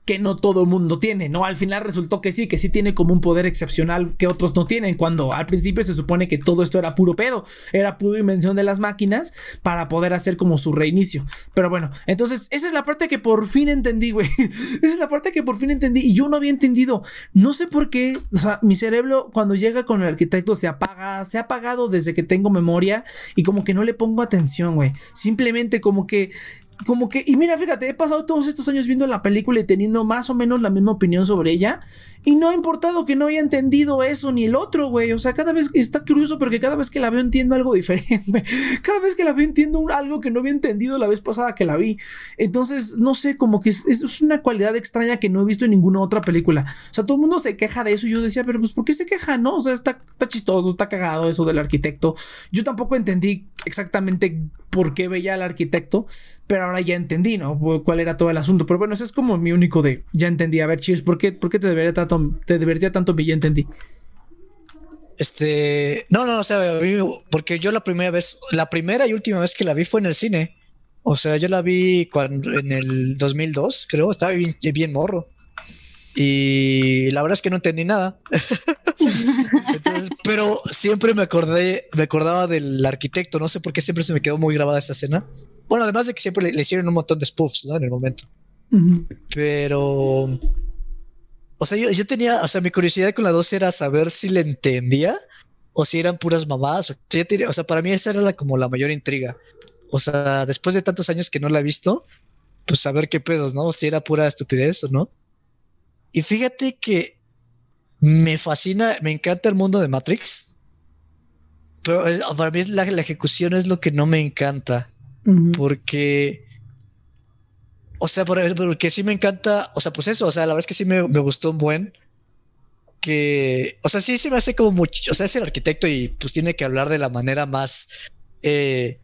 S3: que no todo mundo tiene, ¿no? Al final resultó que sí, que sí tiene como un poder excepcional que otros no tienen, cuando al principio se supone que todo esto era puro pedo, era pura invención de las máquinas para poder hacer como su reinicio. Pero bueno, entonces esa es la parte que por fin entendí, güey. *laughs* esa es la parte que por fin entendí y yo no había entendido. No sé por qué, o sea, mi cerebro cuando llega con el arquitecto se apaga, se ha apagado desde que tengo memoria y como que no le pongo atención, güey. Simplemente como que como que, y mira, fíjate, he pasado todos estos años viendo la película y teniendo más o menos la misma opinión sobre ella. Y no ha importado que no haya entendido eso ni el otro, güey. O sea, cada vez está curioso porque cada vez que la veo entiendo algo diferente. *laughs* cada vez que la veo entiendo algo que no había entendido la vez pasada que la vi. Entonces, no sé, como que es, es, una cualidad extraña que no he visto en ninguna otra película. O sea, todo el mundo se queja de eso y yo decía, pero pues, ¿por qué se queja, no? O sea, está, está chistoso, está cagado eso del arquitecto. Yo tampoco entendí exactamente por qué veía al arquitecto, pero ahora ya entendí, ¿no? Cuál era todo el asunto. Pero bueno, ese es como mi único de, ya entendí. A ver, Cheers, ¿por qué, por qué te debería tanto, te divertía tanto que ya entendí?
S1: Este, no, no, o sea, porque yo la primera vez, la primera y última vez que la vi fue en el cine. O sea, yo la vi cuando, en el 2002, creo, estaba bien, bien morro. Y la verdad es que no entendí nada. *laughs* *laughs* pero siempre me acordé, me acordaba del arquitecto. No sé por qué siempre se me quedó muy grabada esa escena. Bueno, además de que siempre le, hicieron un montón de spoofs, ¿no? En el momento. Pero. O sea, yo, tenía, o sea, mi curiosidad con la 2 era saber si le entendía o si eran puras mamadas. O sea, o sea para mí esa era la, como la mayor intriga. O sea, después de tantos años que no la he visto, pues saber qué pedos, ¿no? Si era pura estupidez o no. Y fíjate que me fascina, me encanta el mundo de Matrix. Pero para mí la, ejecución es lo que no me encanta. Porque. O sea, porque sí me encanta. O sea, pues eso. O sea, la verdad es que sí me, gustó un buen. Que. O sea, sí se me hace como mucho. O sea, es el arquitecto y pues tiene que hablar de la manera más. Eh,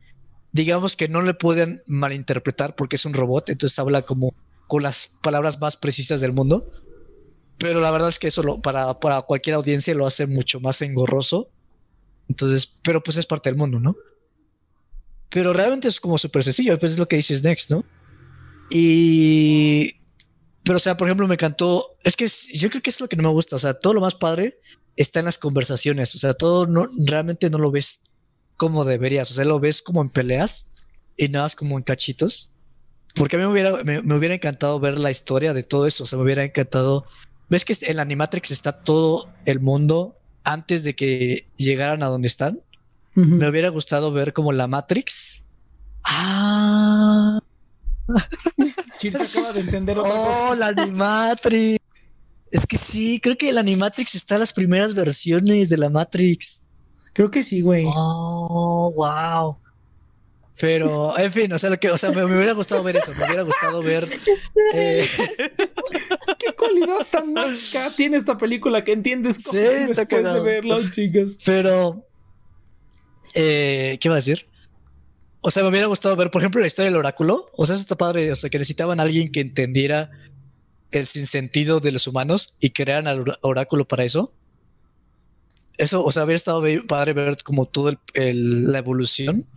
S1: digamos que no le pueden malinterpretar porque es un robot. Entonces habla como con las palabras más precisas del mundo. Pero la verdad es que eso para, para cualquier audiencia lo hace mucho más engorroso. Entonces, pero pues es parte del mundo, ¿no? Pero realmente es como súper sencillo, pues es lo que dices Next, ¿no? Y... Pero, o sea, por ejemplo, me encantó... Es que yo creo que es lo que no me gusta. O sea, todo lo más padre está en las conversaciones. O sea, todo no, realmente no lo ves como deberías. O sea, lo ves como en peleas y nada más como en cachitos. Porque a mí me hubiera, me hubiera encantado ver la historia de todo eso. O sea, me hubiera encantado ¿Ves que en la Animatrix está todo el mundo antes de que llegaran a donde están? Me hubiera gustado ver como la Matrix. Ah. *laughs*
S3: Chir se acaba de entender
S1: otra oh, la Animatrix. Es que sí, creo que la Animatrix está en las primeras versiones de la Matrix.
S3: Creo que sí, güey.
S1: Oh, wow. Pero, en fin, o sea, lo que, o sea, me, hubiera gustado ver eso, me hubiera gustado ver. *laughs* Eh,
S3: ¿Qué cualidad tan mágica tiene esta película que entiendes cosas sí, después de verlo, chicas?
S1: Pero, eh, ¿qué iba a decir? O sea, me hubiera gustado ver, por ejemplo, la historia del oráculo. O sea, eso está padre. O sea, que necesitaban a alguien que entendiera el sinsentido de los humanos y crearan al oráculo para eso. Eso, o sea, habría estado padre ver como todo el, la evolución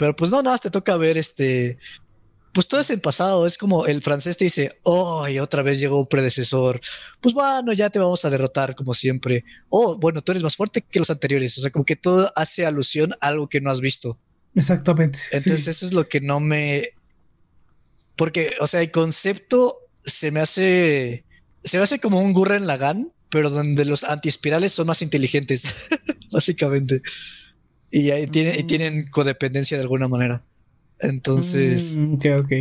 S1: pero pues no, nada más te toca ver este. Pues todo es en pasado. Es como el francés te dice, oh, y otra vez llegó un predecesor. Pues bueno, ya te vamos a derrotar como siempre. Oh, bueno, tú eres más fuerte que los anteriores. O sea, como que todo hace alusión a algo que no has visto.
S3: Exactamente.
S1: Entonces, eso es lo que no me. Porque, o sea, el concepto se me hace. Se me hace como un Gurren Lagan, pero donde los antiespirales son más inteligentes, *laughs* básicamente. Y, ahí tienen, tienen codependencia de alguna manera. Entonces.
S3: Mm, ok, ok.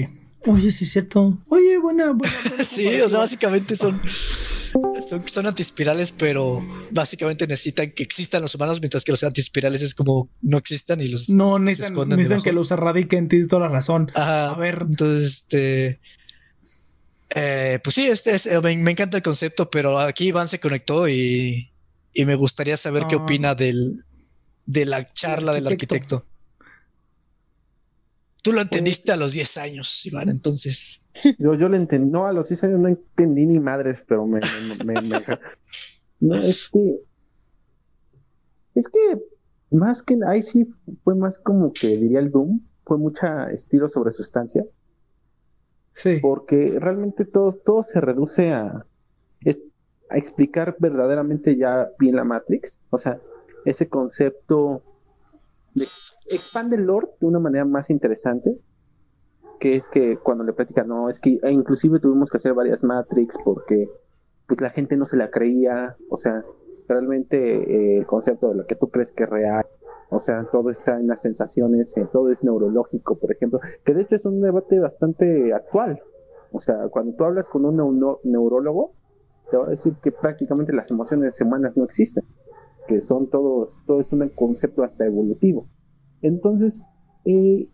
S3: Oye, sí es cierto. Oye, buena, buena. *laughs*
S1: sí, o sea, básicamente son, son, son, antiespirales, pero básicamente necesitan que existan los humanos, mientras que los antiespirales es como no existan y los.
S3: No, necesitan, necesitan que los erradiquen, tienes toda la razón.
S1: A ver. Entonces, este. Eh, pues sí, este es, me, encanta el concepto, pero aquí Iván se conectó y, y me gustaría saber qué ah. opina del, de la charla del arquitecto. Tú lo entendiste a los 10 años, Iván, entonces. *laughs*
S4: Yo, yo lo entendí. No, a los 10 años no entendí ni madres, pero me. me, no, es que. Es que más que. Ahí sí fue más como que diría el Doom. Fue mucha estilo sobre sustancia.
S3: Sí.
S4: Porque realmente todo, todo se reduce a, a explicar verdaderamente ya bien la Matrix. O sea, ese concepto de, expande el lore de una manera más interesante. Que es que cuando le platican, no, es que e inclusive tuvimos que hacer varias Matrix porque pues la gente no se la creía. O sea, realmente eh, el concepto de lo que tú crees que es real. O sea, todo está en las sensaciones, eh, todo es neurológico, por ejemplo, que de hecho es un debate bastante actual. O sea, cuando tú hablas con un neurólogo, te va a decir que prácticamente las emociones humanas no existen, que son todos, todo es un concepto hasta evolutivo. Entonces, eh,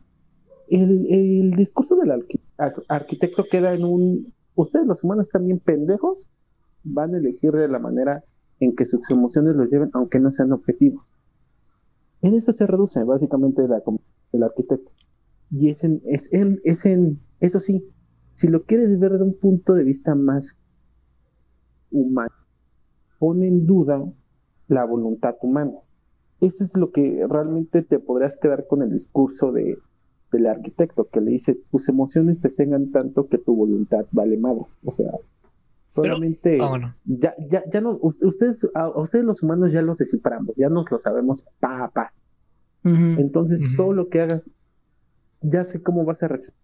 S4: el, discurso del arquitecto queda en un, ustedes los humanos también pendejos, van a elegir de la manera en que sus emociones los lleven, aunque no sean objetivos. En eso se reduce básicamente la, el arquitecto. Y es en, es, en, es en, eso sí, si lo quieres ver de un punto de vista más humano, pone en duda la voluntad humana. Eso es lo que realmente te podrás quedar con el discurso de, del arquitecto, que le dice, tus emociones te cegan tanto que tu voluntad vale madre. O sea, Solamente ah, ya, ya, ya no, ustedes, a, ustedes los humanos ya los desciframos, ya nos lo sabemos pa pa. Entonces, todo lo que hagas, ya sé cómo vas a reaccionar.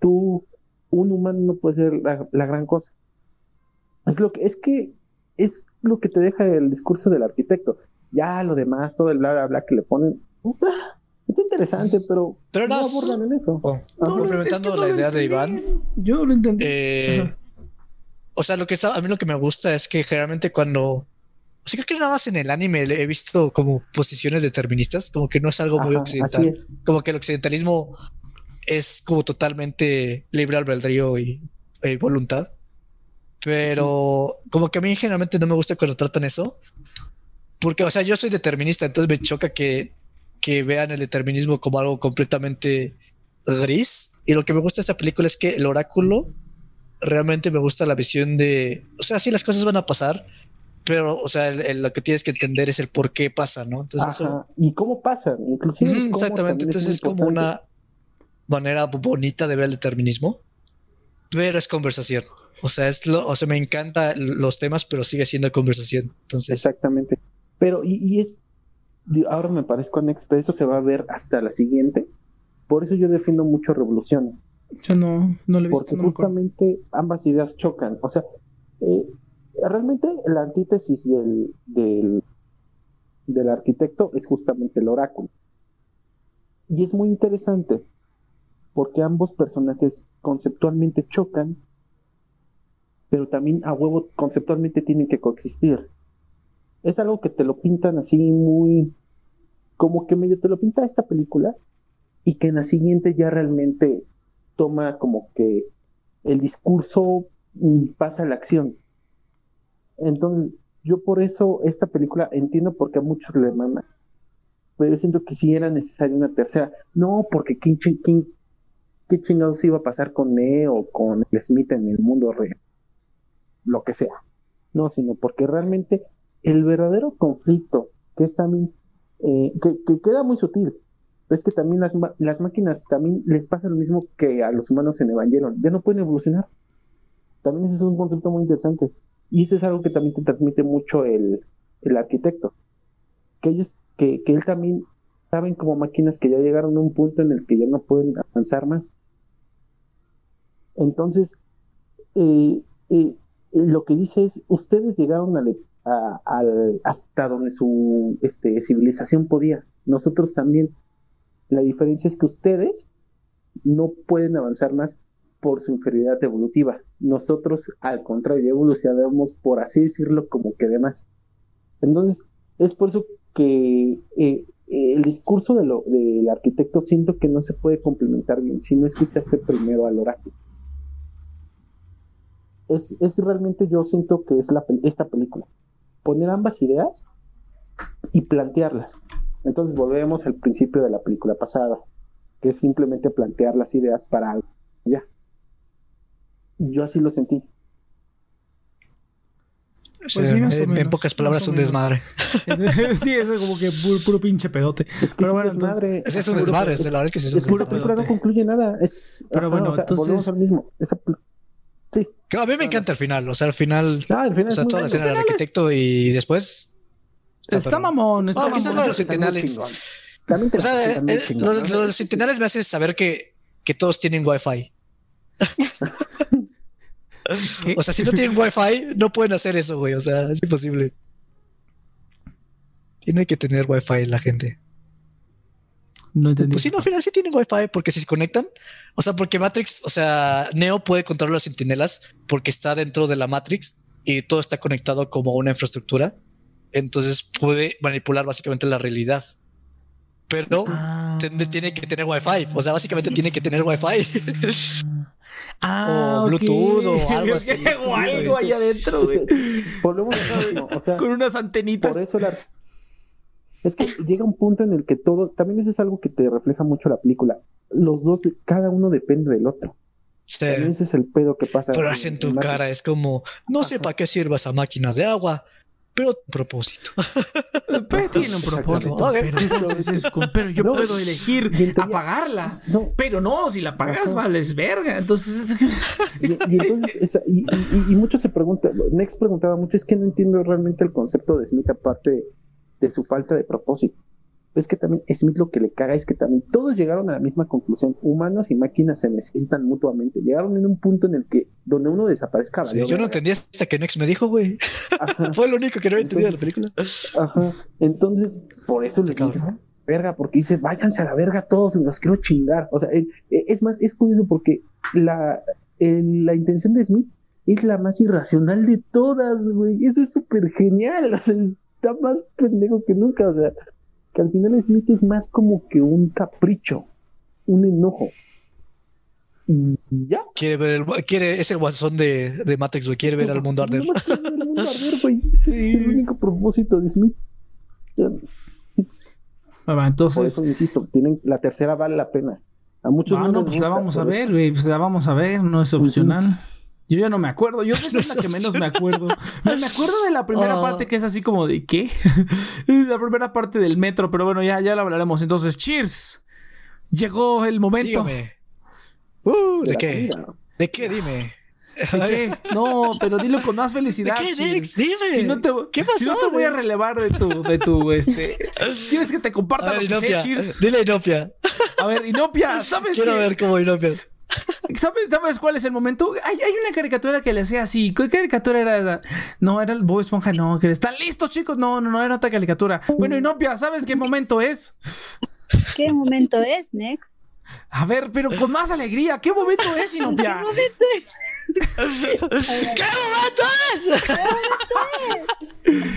S4: Tú, un humano no puede ser la, gran cosa. Es lo que, es que es lo que te deja el discurso del arquitecto. Ya lo demás, todo el bla bla que le ponen, está interesante, pero,
S1: pero
S4: no, abordan en eso.
S1: Oh, complementando la idea de Iván.
S3: Yo lo entendí.
S1: Eh, o sea, lo que está, a mí lo que me gusta es que generalmente cuando. O sea, creo que nada más en el anime he visto como posiciones deterministas, como que no es algo muy occidental. Como que el occidentalismo es como totalmente libre albedrío y, y voluntad. Pero como que a mí generalmente no me gusta cuando tratan eso. Porque, o sea, yo soy determinista, entonces me choca que, que vean el determinismo como algo completamente gris. Y lo que me gusta de esta película es que el oráculo realmente me gusta la visión de, o sea, sí las cosas van a pasar, pero, o sea, lo que tienes que entender es el por qué pasa, ¿no?
S4: Entonces, y cómo pasa, inclusive.
S1: exactamente, entonces es, como una manera bonita de ver el determinismo, pero es conversación. O sea, es lo, o sea, me encanta los temas, pero sigue siendo conversación. Entonces,
S4: exactamente. Pero, y, y es, ahora me parezco a Expreso, se va a ver hasta la siguiente. Por eso yo defiendo mucho Revolución.
S3: Yo no, no le he
S4: visto. Porque justamente ambas ideas chocan. O sea, eh, realmente la antítesis del, del, del arquitecto es justamente el oráculo. Y es muy interesante porque ambos personajes conceptualmente chocan, pero también a huevo conceptualmente tienen que coexistir. Es algo que te lo pintan así muy, como que medio te lo pinta esta película, y que en la siguiente ya realmente toma como que el discurso pasa a la acción. Entonces, yo por eso esta película entiendo por qué a muchos le mama. Pero yo siento que sí era necesaria una tercera. No, porque ¿qué, qué chingados iba a pasar con Neo o con Smith en el mundo real? Lo que sea. No, sino porque realmente el verdadero conflicto, que es también, eh, que queda muy sutil, es que también las, las máquinas también les pasa lo mismo que a los humanos en Evangelion. Ya no pueden evolucionar. También ese es un concepto muy interesante. Y eso es algo que también te transmite mucho el, el arquitecto. Que ellos, que, que él también saben como máquinas que ya llegaron a un punto en el que ya no pueden avanzar más. Entonces, eh, eh, lo que dice es, ustedes llegaron a, hasta donde su este, civilización podía, nosotros también. La diferencia es que ustedes no pueden avanzar más por su inferioridad evolutiva. Nosotros, al contrario, evolucionamos, por así decirlo, como que demás. Entonces, es por eso que eh, el discurso de lo, del arquitecto siento que no se puede complementar bien si no escuchaste primero al oráculo. Es, es realmente yo siento que es la, esta película. Poner ambas ideas y plantearlas. Entonces volvemos al principio de la película pasada, que es simplemente plantear las ideas para algo. Ya. Yo así lo sentí.
S3: Pues sí, más o
S1: en,
S3: menos,
S1: en pocas
S3: más
S1: palabras, un desmadre. *laughs*
S3: sí, eso es como que puro, puro pinche pedote.
S4: Es que
S3: Pero
S4: es
S3: bueno,
S4: un
S3: entonces-
S1: es un
S4: Ajá,
S1: desmadre,
S4: es-
S1: la verdad es que sí es
S4: Es
S1: un
S4: la
S1: desmadre.
S4: película no concluye nada. Es,
S3: Pero bueno,
S4: o sea,
S3: entonces-
S4: volvemos al mismo. Esa sí.
S1: Que A mí me encanta el final, o sea, al final,
S4: Ah, al final
S1: o sea,
S4: es
S1: toda la escena del arquitecto y después...
S3: Está
S1: perro.
S3: mamón, está
S1: Ah,
S3: mamón.
S1: quizás lo de los
S4: Está te
S1: O sea,
S4: muy
S1: eh,
S4: chingón,
S1: lo,
S4: ¿no?
S1: lo de los sentinels me hace saber que, que todos tienen wifi. *laughs* O sea, si no tienen wifi, no pueden hacer eso, güey. O sea, es imposible. Tiene que tener wifi la gente.
S3: No entendí.
S1: Pues sí, no, al final sí tienen wifi porque si se conectan. O sea, porque Matrix, o sea, Neo puede controlar las sentinelas porque está dentro de la Matrix y todo está conectado como una infraestructura. Entonces puede manipular básicamente la realidad. Pero
S3: Ah.
S1: tiene que tener wifi. O sea, básicamente tiene que tener wifi. *laughs*
S3: Ah,
S1: o. Bluetooth o algo *laughs* así.
S3: o algo ahí adentro, güey.
S4: Volvemos a lo mismo, o sea,
S3: Con unas antenitas.
S4: por eso la... Es que llega un punto en el que todo, también eso es algo que te refleja mucho la película. Los dos, cada uno depende del otro.
S1: Sí.
S4: También ese es el pedo que pasa.
S1: Pero
S4: en-
S1: así en
S4: en
S1: tu cara es como, no sé para qué sirva esa máquina de agua, pero propósito.
S3: Pues tiene un propósito, pero entonces yo
S4: No,
S3: puedo elegir apagarla.
S4: No,
S3: Pero no, si la pagas,
S4: Ajá.
S3: vales verga. Entonces, *laughs*
S4: Y, y entonces, esa- y, y- y muchos se preguntan, Next preguntaba mucho, es que no entiendo realmente el concepto de Smith aparte de su falta de propósito. Es que también Smith lo que le caga es que también todos llegaron a la misma conclusión. Humanos y máquinas se necesitan mutuamente. Llegaron en un punto en el que donde uno desaparezca.
S1: Sí, yo no entendí hasta que Nex me dijo, güey. *laughs* Fue lo único que no había entendido de la película.
S4: ajá. Entonces, por eso
S1: Este
S4: les
S1: cabrón.
S4: dice verga, porque dice, váyanse a la verga todos, los quiero chingar. O sea, eh, eh, es más, es curioso porque la, el- la intención de Smith es la más irracional de todas, güey. Eso es súper genial. O sea, está más pendejo que nunca. O sea, que al final Smith es más como que un capricho, un enojo. Y ya.
S1: Quiere ver el, quiere, es el guasón de, de Matrix, güey. Quiere ver al mundo arder.
S4: Nomás quiere ver al mundo arder, *laughs* güey. Ese Es el único propósito de Smith. Por
S3: entonces,
S4: eso insisto, tienen, la tercera vale la pena. A muchos
S3: ah,
S4: no
S3: no, pues la vamos a ver, güey. Pues la vamos a ver, no es
S4: sí.
S3: Yo ya no me acuerdo. Yo *laughs* esa
S1: No
S3: es la que menos me acuerdo. *laughs* Me acuerdo de la primera
S1: Ah.
S3: parte que es así como de ¿qué? *laughs* la primera parte del metro, pero bueno, ya, ya la hablaremos. Entonces, cheers. Llegó el momento.
S1: Dígame. Uh,
S4: de
S1: ¿De qué? ¿De qué? Dime.
S3: ¿De qué? No, pero dilo con más
S1: ¿De
S3: felicidad.
S1: qué. Nex? Dime.
S3: Si no te,
S1: ¿Qué pasó?
S3: si no te voy a relevar de tu, de tu, este. ¿Quieres que te comparta
S1: A
S3: lo
S1: ver,
S3: que sé. Cheers?
S1: Dile Inopia.
S3: A ver, Inopia, ¿sabes
S1: Quiero
S3: qué?
S1: ver cómo Inopia.
S3: ¿Sabes, ¿Sabes cuál es el momento? Hay, hay una caricatura que le hacía así. ¿Qué caricatura era? No, era el Bob Esponja, no. que ¿Están listos, chicos? No, no, no, era otra caricatura. Bueno, Inopia, ¿sabes qué momento es?
S2: ¿Qué momento es, Next?
S3: A ver, pero con más alegría. ¿Qué momento es, *laughs* Inopia? *laughs*
S1: ¿Qué momento es?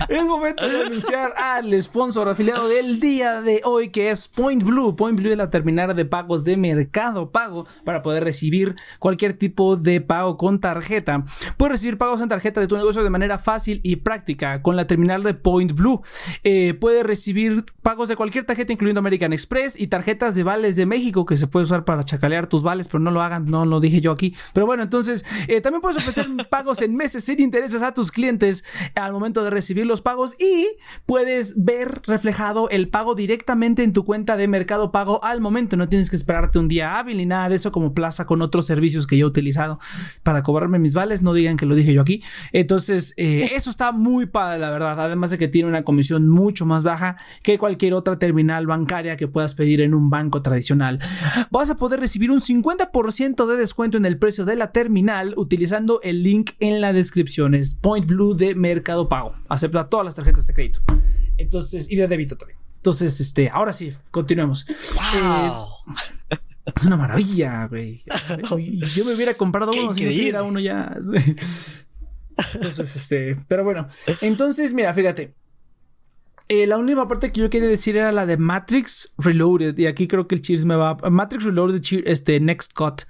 S3: Es momento de anunciar al sponsor afiliado del día de hoy, que es Point Blue. Point Blue es la terminal de pagos de Mercado Pago para poder recibir cualquier tipo de pago con tarjeta. Puedes recibir pagos en tarjeta de tu negocio de manera fácil y práctica con la terminal de Point Blue. Eh, puedes recibir pagos de cualquier tarjeta, incluyendo American Express y tarjetas de vales de México que se puede usar para chacalear tus vales, pero no lo hagan, no lo dije yo aquí. Pero bueno, entonces eh, también puedes ofrecer *laughs* pagos en meses sin intereses a tus clientes al momento de recibir los pagos y puedes ver reflejado el pago directamente en tu cuenta de Mercado Pago al momento. No tienes que esperarte un día hábil ni nada de eso como plaza con otros servicios que yo he utilizado para cobrarme mis vales. No digan que lo dije yo aquí. Entonces, eh, *laughs* eso está muy padre, la verdad. Además de que tiene una comisión mucho más baja que cualquier otra terminal bancaria que puedas pedir en un banco tradicional. Vas a poder recibir un 50% de descuento en el precio de la terminal utilizando el link en la descripción. Es Point Blue de Mercado Pago. Acepta todas las tarjetas de crédito. Entonces, y de débito también. Entonces, este, ahora sí, continuemos.
S1: Wow.
S3: Es una maravilla, güey. Yo me hubiera comprado *laughs* uno si no tuviera uno ya. Entonces, este, pero bueno. Entonces, mira, fíjate. Eh, la única parte que yo quería decir era la de Matrix Reloaded. Y aquí creo que el Cheers me va. Matrix Reloaded, este, Next Cut.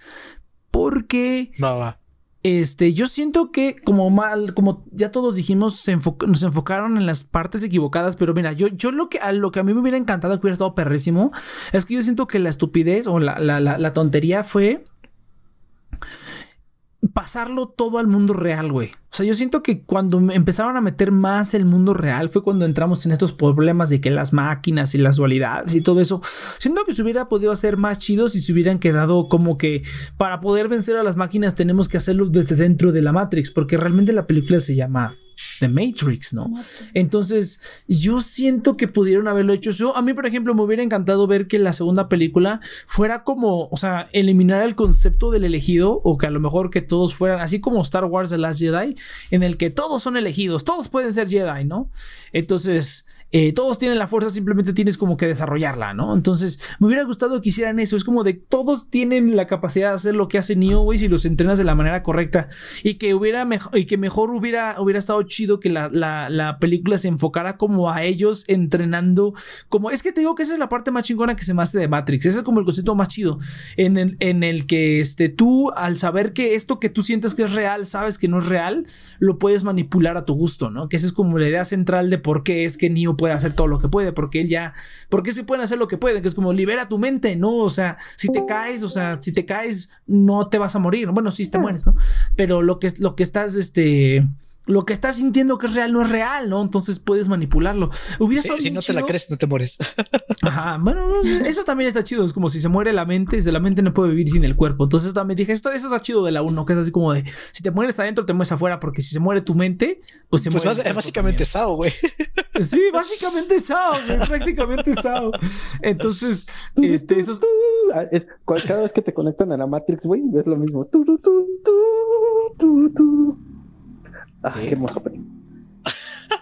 S3: Porque
S1: Va, va.
S3: este, yo siento que como mal, como ya todos dijimos, se enfo- nos enfocaron en las partes equivocadas, pero mira, yo, yo lo que a lo que a mí me hubiera encantado que hubiera estado perrísimo, es que yo siento que la estupidez o la, la, la, la tontería fue pasarlo todo al mundo real, güey. O sea, yo siento que cuando empezaron a meter más el mundo real fue cuando entramos en estos problemas de que las máquinas y las dualidades y todo eso. Siento que se hubiera podido hacer más chido si se hubieran quedado como que para poder vencer a las máquinas tenemos que hacerlo desde dentro de la Matrix, porque realmente la película se llama The Matrix, ¿no? Entonces, yo siento que pudieron haberlo hecho. Yo, a mí, por ejemplo, me hubiera encantado ver que la segunda película fuera como, o sea, eliminar el concepto del elegido, o que a lo mejor que todos fueran, así como Star Wars The Last Jedi, en el que todos son elegidos, todos pueden ser Jedi, ¿no? Entonces, eh, todos tienen la fuerza, simplemente tienes como que desarrollarla, ¿no? Entonces, me hubiera gustado que hicieran eso. Es como de todos tienen la capacidad de hacer lo que hace Neo, güey, si los entrenas de la manera correcta. Y que hubiera mejor, y que mejor hubiera, hubiera estado chido que la, la, película se enfocara como a ellos entrenando. Como es que te digo que esa es la parte más chingona que se me hace de Matrix. Ese es como el concepto más chido. En el, en el que este, tú, al saber que esto que tú sientes que es real, sabes que no es real, lo puedes manipular a tu gusto, ¿no? Que esa es como la idea central de por qué es que Neo puede hacer todo lo que puede, porque él ya, porque se pueden hacer lo que pueden, que es como libera tu mente, ¿no? O sea, si te caes, o sea, si te caes, no te vas a morir. Bueno, sí te mueres, ¿no? Pero lo que, lo que estás, este, lo que estás sintiendo que es real no es real, ¿no? Entonces puedes manipularlo.
S1: si no te la crees, no te mueres. *laughs*
S3: Ajá, bueno, eso también está chido. Es como si se muere la mente, desde la mente no puede vivir sin el cuerpo. Entonces también dije, esto, eso está chido de la 1, que es así como de si te mueres adentro, te mueres afuera, porque si se muere tu mente, pues se
S1: pues
S3: muere.
S1: Es básicamente Sao, güey. *laughs*
S3: Sí, básicamente Sao, güey, *laughs* prácticamente Sao. Entonces, este, eso
S4: ah, es... Cada vez que te conectan a la Matrix, güey, ves lo mismo. Ah, qué hermoso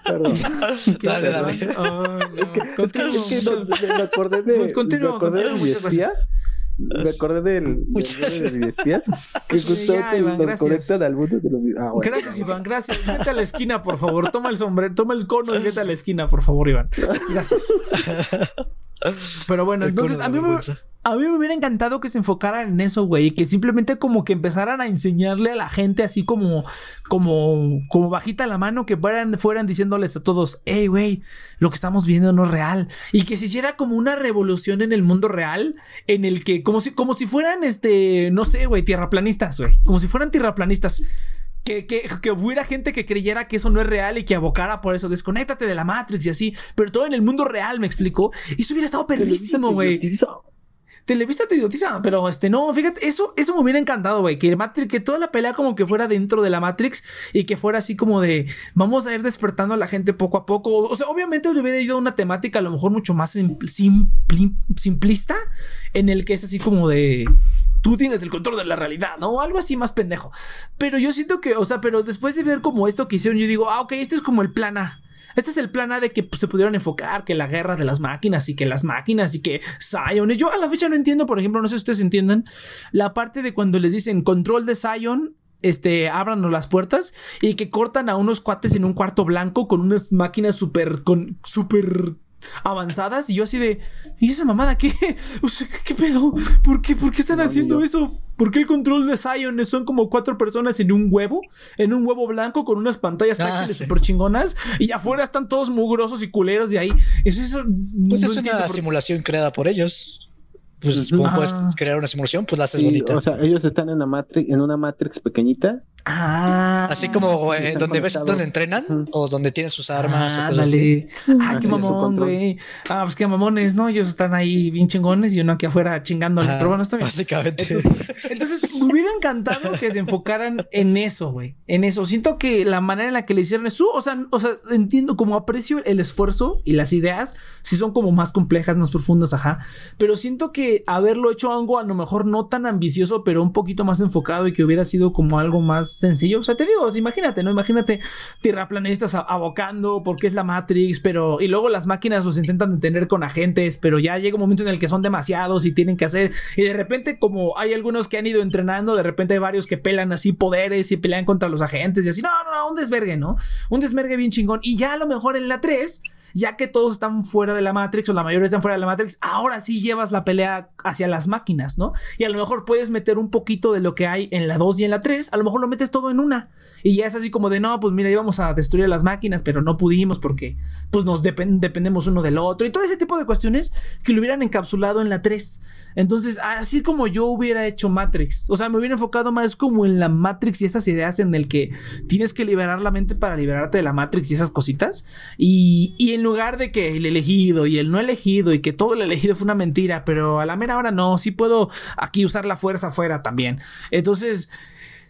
S4: Perdón. *laughs*
S1: dale, dale.
S4: es que, es que, me acordé de, me acordé de mis espías. Me acordé del, *laughs* de mis espías *laughs* que justo
S3: ya, Iván,
S4: nos conectan al mundo de los
S3: ah, bueno. Gracias, Iván, gracias. Vete a la esquina, por favor. Toma el sombrero, toma el cono y vete a la esquina, por favor, Iván. Gracias. Pero bueno, entonces a mí me, a mí me hubiera encantado que se enfocaran en eso, güey, y que simplemente como que empezaran a enseñarle a la gente así como, como, como bajita la mano, que fueran, fueran diciéndoles a todos, hey, güey, lo que estamos viendo no es real. Y que se hiciera como una revolución en el mundo real, en el que, como si, como si fueran, este, no sé, güey, tierraplanistas, güey, como si fueran tierraplanistas. Que, que, que, hubiera gente que creyera que eso no es real y que abocara por eso, desconéctate de la Matrix y así, pero todo en el mundo real, me explico. Y eso hubiera estado perrísimo, güey. Televisa te idiotiza, pero este no, fíjate, eso, eso me hubiera encantado, güey, que Matrix, que toda la pelea como que fuera dentro de la Matrix y que fuera así como de vamos a ir despertando a la gente poco a poco. O sea, obviamente le hubiera ido a una temática a lo mejor mucho más simplista, en el que es así como de tú tienes el control de la realidad, ¿no? O algo así más pendejo. Pero yo siento que, o sea, pero después de ver como esto que hicieron, yo digo, ah, ok, este es como el plan A. Este es el plan A de que pues, se pudieron enfocar, que la guerra de las máquinas y que las máquinas y que Zion. Yo a la fecha no entiendo, por ejemplo, no sé si ustedes entiendan, la parte de cuando les dicen control de Zion este, ábranos las puertas y que cortan a unos cuates en un cuarto blanco con unas máquinas súper, con, súper avanzadas y yo así de, ¿y esa mamada qué? *laughs* O sea, ¿qué pedo? ¿Por qué, ¿Por qué están haciendo eso? ¿Por qué el control de Zion son como cuatro personas en un huevo? En un huevo blanco con unas pantallas ah, táctiles súper chingonas y afuera están todos mugrosos y culeros de ahí. Eso, eso
S1: pues es una simulación creada por ellos pues como puedes crear una simulación, pues la haces bonita.
S4: O sea, ellos están en, la matrix, en una Matrix pequeñita.
S1: Ah, así como eh, donde ves donde entrenan o donde tienen sus armas
S3: ah, o cosas así. Ah, qué mamón, güey. Ah, pues qué mamones, ¿no? Ellos están ahí bien chingones y uno aquí afuera chingándole. pero bueno, está bien.
S1: Básicamente.
S3: Entonces, me hubiera encantado que se enfocaran en eso, güey. En eso. Siento que la manera en la que le hicieron eso, o sea, o sea, entiendo como aprecio el esfuerzo y las ideas, si son como más complejas, más profundas, ajá. Pero siento que haberlo hecho algo a lo mejor no tan ambicioso, pero un poquito más enfocado y que hubiera sido como algo más sencillo. O sea, te digo, imagínate, ¿no? Imagínate tierraplanistas abocando porque es la Matrix, pero y luego las máquinas los intentan detener con agentes, pero ya llega un momento en el que son demasiados y tienen que hacer y de repente como hay algunos que han ido entrenando, de repente hay varios que pelan así poderes y pelean contra los agentes y así, no, no, no, un desvergue, ¿no? Un desvergue bien chingón y ya a lo mejor en la 3 ya que todos están fuera de la Matrix o la mayoría están fuera de la Matrix, ahora sí llevas la pelea hacia las máquinas, ¿no? Y a lo mejor puedes meter un poquito de lo que hay en la 2 y en la 3, a lo mejor lo metes todo en una. Y ya es así como de, no, pues mira, íbamos a destruir las máquinas, pero no pudimos porque pues nos dependemos uno del otro. Y todo ese tipo de cuestiones que lo hubieran encapsulado en la 3. Entonces, así como yo hubiera hecho Matrix, o sea, me hubiera enfocado más como en la Matrix y esas ideas en el que tienes que liberar la mente para liberarte de la Matrix y esas cositas. Y, y lugar de que el elegido y el no elegido y que todo el elegido fue una mentira, pero a la mera hora no, sí puedo aquí usar la fuerza afuera también. Entonces,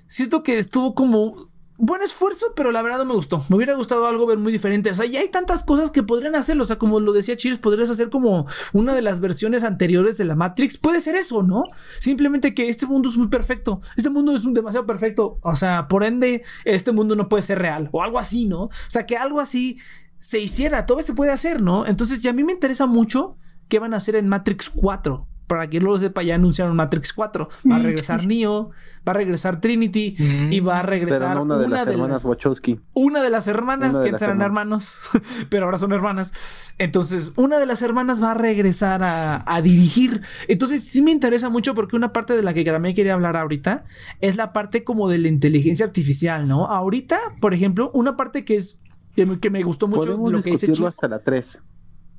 S3: siento que estuvo como buen esfuerzo, pero la verdad no me gustó. Me hubiera gustado algo ver muy diferente. O sea, ya hay tantas cosas que podrían hacerlo. O sea, como lo decía Cheers, podrías hacer como una de las versiones anteriores de la Matrix. Puede ser eso, ¿no? Simplemente que este mundo es muy perfecto. Este mundo es demasiado perfecto. O sea, por ende, este mundo no puede ser real. O algo así, ¿no? O sea, que algo así se hiciera. Todo se puede hacer, ¿no? Entonces, ya a mí me interesa mucho qué van a hacer en Matrix 4 para que lo sepa, ya anunciaron Matrix 4. Va a regresar Neo, va a regresar Trinity y va a regresar
S4: una de las hermanas Wachowski.
S3: Una de las hermanas que eran hermanos, *laughs* pero ahora son hermanas. Entonces, una de las hermanas va a regresar a, dirigir. Entonces, sí me interesa mucho porque una parte de la que también quería hablar ahorita es la parte como de la inteligencia artificial, ¿no? Ahorita, por ejemplo, una parte que es que me, gustó mucho
S4: de lo que dice
S3: hasta
S4: la 3.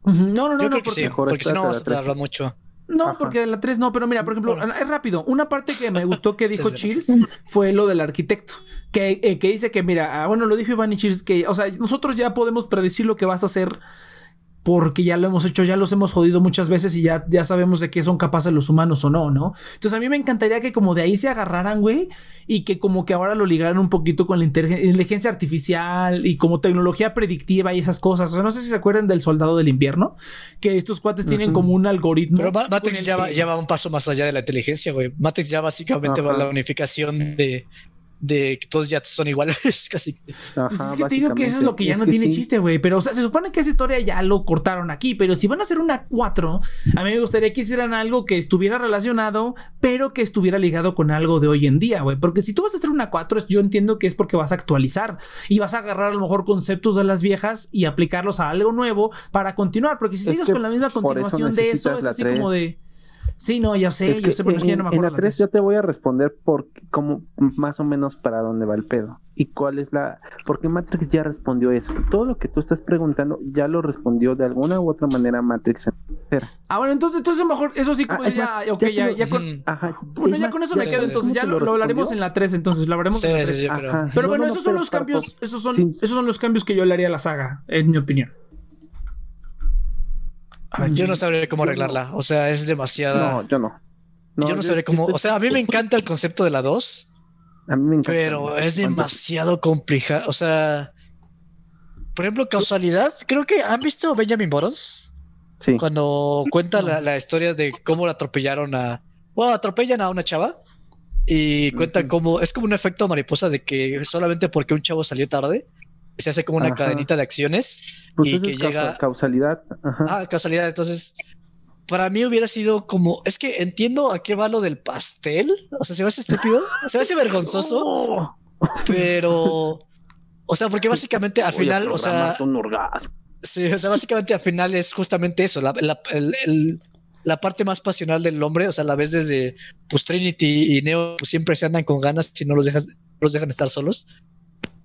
S3: No, no, no,
S1: Yo
S3: no,
S1: porque, porque si no vamos a mucho.
S3: No, porque de la 3 no, pero mira, por ejemplo, es rápido. Una parte que me gustó que dijo *laughs* Cheers fue lo del arquitecto. Que, eh, que dice que, mira, ah, bueno, lo dijo Iván y Cheers, que, o sea, nosotros ya podemos predecir lo que vas a hacer porque ya lo hemos hecho, ya los hemos jodido muchas veces y ya, ya sabemos de qué son capaces los humanos o no, ¿no? Entonces a mí me encantaría que como de ahí se agarraran, güey, y que como que ahora lo ligaran un poquito con la inteligencia artificial y como tecnología predictiva y esas cosas. O sea, no sé si se acuerdan del soldado del invierno, que estos cuates tienen como un algoritmo.
S1: Pero Matrix ya va, un paso más allá de la inteligencia, güey. Matrix ya básicamente va a la unificación de de que todos ya son iguales, *laughs* casi.
S3: pues es que te digo que eso es lo que ya no tiene chiste, güey. Pero, o sea, se supone que esa historia ya lo cortaron aquí. Pero si van a hacer una 4, a mí me gustaría que hicieran algo que estuviera relacionado, pero que estuviera ligado con algo de hoy en día, güey. Porque si tú vas a hacer una 4, yo entiendo que es porque vas a actualizar y vas a agarrar a lo mejor conceptos de las viejas y aplicarlos a algo nuevo para continuar. Porque si sigues con la misma continuación de eso, es así como de. Sí, no, ya sé, yo sé, pero es que ya no me acuerdo.
S4: En la 3 yo te voy a responder por cómo, más o menos para dónde va el pedo. Y cuál es la. Porque Matrix ya respondió eso. Todo lo que tú estás preguntando ya lo respondió de alguna u otra manera Matrix.
S3: Ah, bueno, entonces, entonces mejor, eso sí, como ah, ya, ok, ya, ya, con. Ajá, bueno, ya con eso me quedo, entonces ya lo, hablaremos en la 3, entonces lo hablaremos en la 3. pero, bueno, esos son los cambios, esos son, esos son los cambios que yo le haría a la saga, en mi opinión
S1: yo no sabré cómo arreglarla. O sea, es demasiada.
S4: No, yo no.
S1: yo no sabré cómo. O sea, a mí me encanta el concepto de la 2.
S4: A mí me encanta.
S1: Pero es demasiado complicado. O sea, por ejemplo, causalidad. Creo que han visto Benjamin Buttons.
S4: Sí.
S1: Cuando cuenta la, historia de cómo la atropellaron a. Bueno, atropellan a una chava. Y cuenta cómo es como un efecto mariposa de que solamente porque un chavo salió tarde, se hace como una cadenita de acciones
S4: pues y que llega causalidad.
S1: Ah, causalidad. Entonces, para mí hubiera sido como, es que entiendo a qué va lo del pastel. O sea, se me hace estúpido, se me hace vergonzoso, *laughs* pero, o sea, porque básicamente al final, o sea, Sí, o sea, básicamente al final es justamente eso, la, la, parte más pasional del hombre, o sea, la vez desde pues Trinity y Neo pues, siempre se andan con ganas si no los dejas, los dejan estar solos.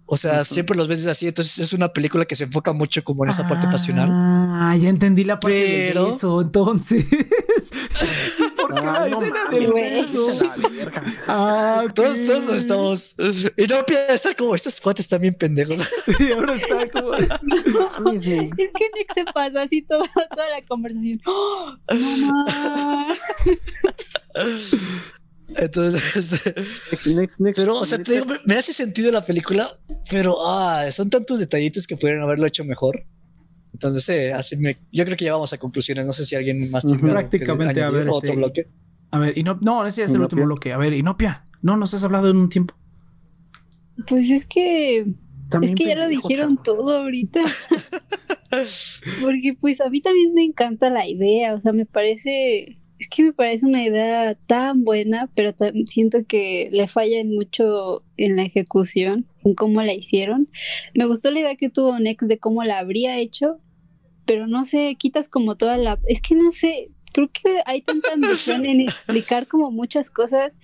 S1: O sea, siempre los ves así. Entonces es una película que se enfoca mucho como en esa parte pasional.
S3: Ah, ya entendí la parte de eso. Entonces, *laughs* ¿por qué la escena del beso?
S1: Ah, todos, todos estamos. Y no estar como estos cuates están bien pendejos. *laughs*
S3: y ahora está como. *laughs*
S2: es que Nick se pasa así toda, toda la conversación. ¡Oh, mamá.
S1: Entonces, *laughs* pero, o sea, me, hace sentido la película, pero ah, son tantos detallitos que pudieron haberlo hecho mejor. Entonces, eh, así me, yo creo que ya vamos a conclusiones. No sé si alguien más tiene
S3: prácticamente a ver otro este, bloque. A ver, y no, no, ese es el último bloque. A ver, Inopia, no nos has hablado en un tiempo.
S2: Pues es que es que ya lo dijeron todo ahorita. *laughs* Porque pues a mí también me encanta la idea, o sea, me parece es que me parece una idea tan buena, pero siento que le falla mucho en la ejecución, en cómo la hicieron. Me gustó la idea que tuvo Nex de cómo la habría hecho, pero no sé, quitas como toda la... Es que no sé, creo que hay tanta *laughs* ambición en explicar como muchas cosas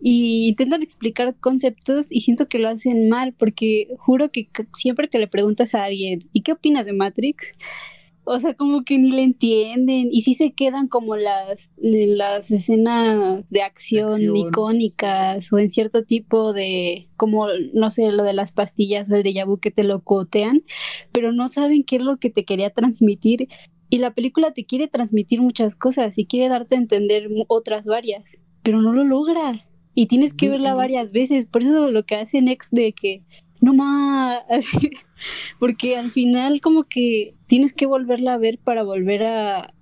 S2: y intentan explicar conceptos y siento que lo hacen mal porque juro que siempre que le preguntas a alguien, ¿y qué opinas de Matrix? O sea, como que ni le entienden y sí se quedan como las, las escenas de acción, icónicas o en cierto tipo de, como, no sé, lo de las pastillas o el de vu que te lo cotean, pero no saben qué es lo que te quería transmitir y la película te quiere transmitir muchas cosas y quiere darte a entender otras varias, pero no lo logra y tienes que verla varias veces. Por eso lo que hace Next de que no más, *laughs* porque al final como que tienes que volverla a ver para volver a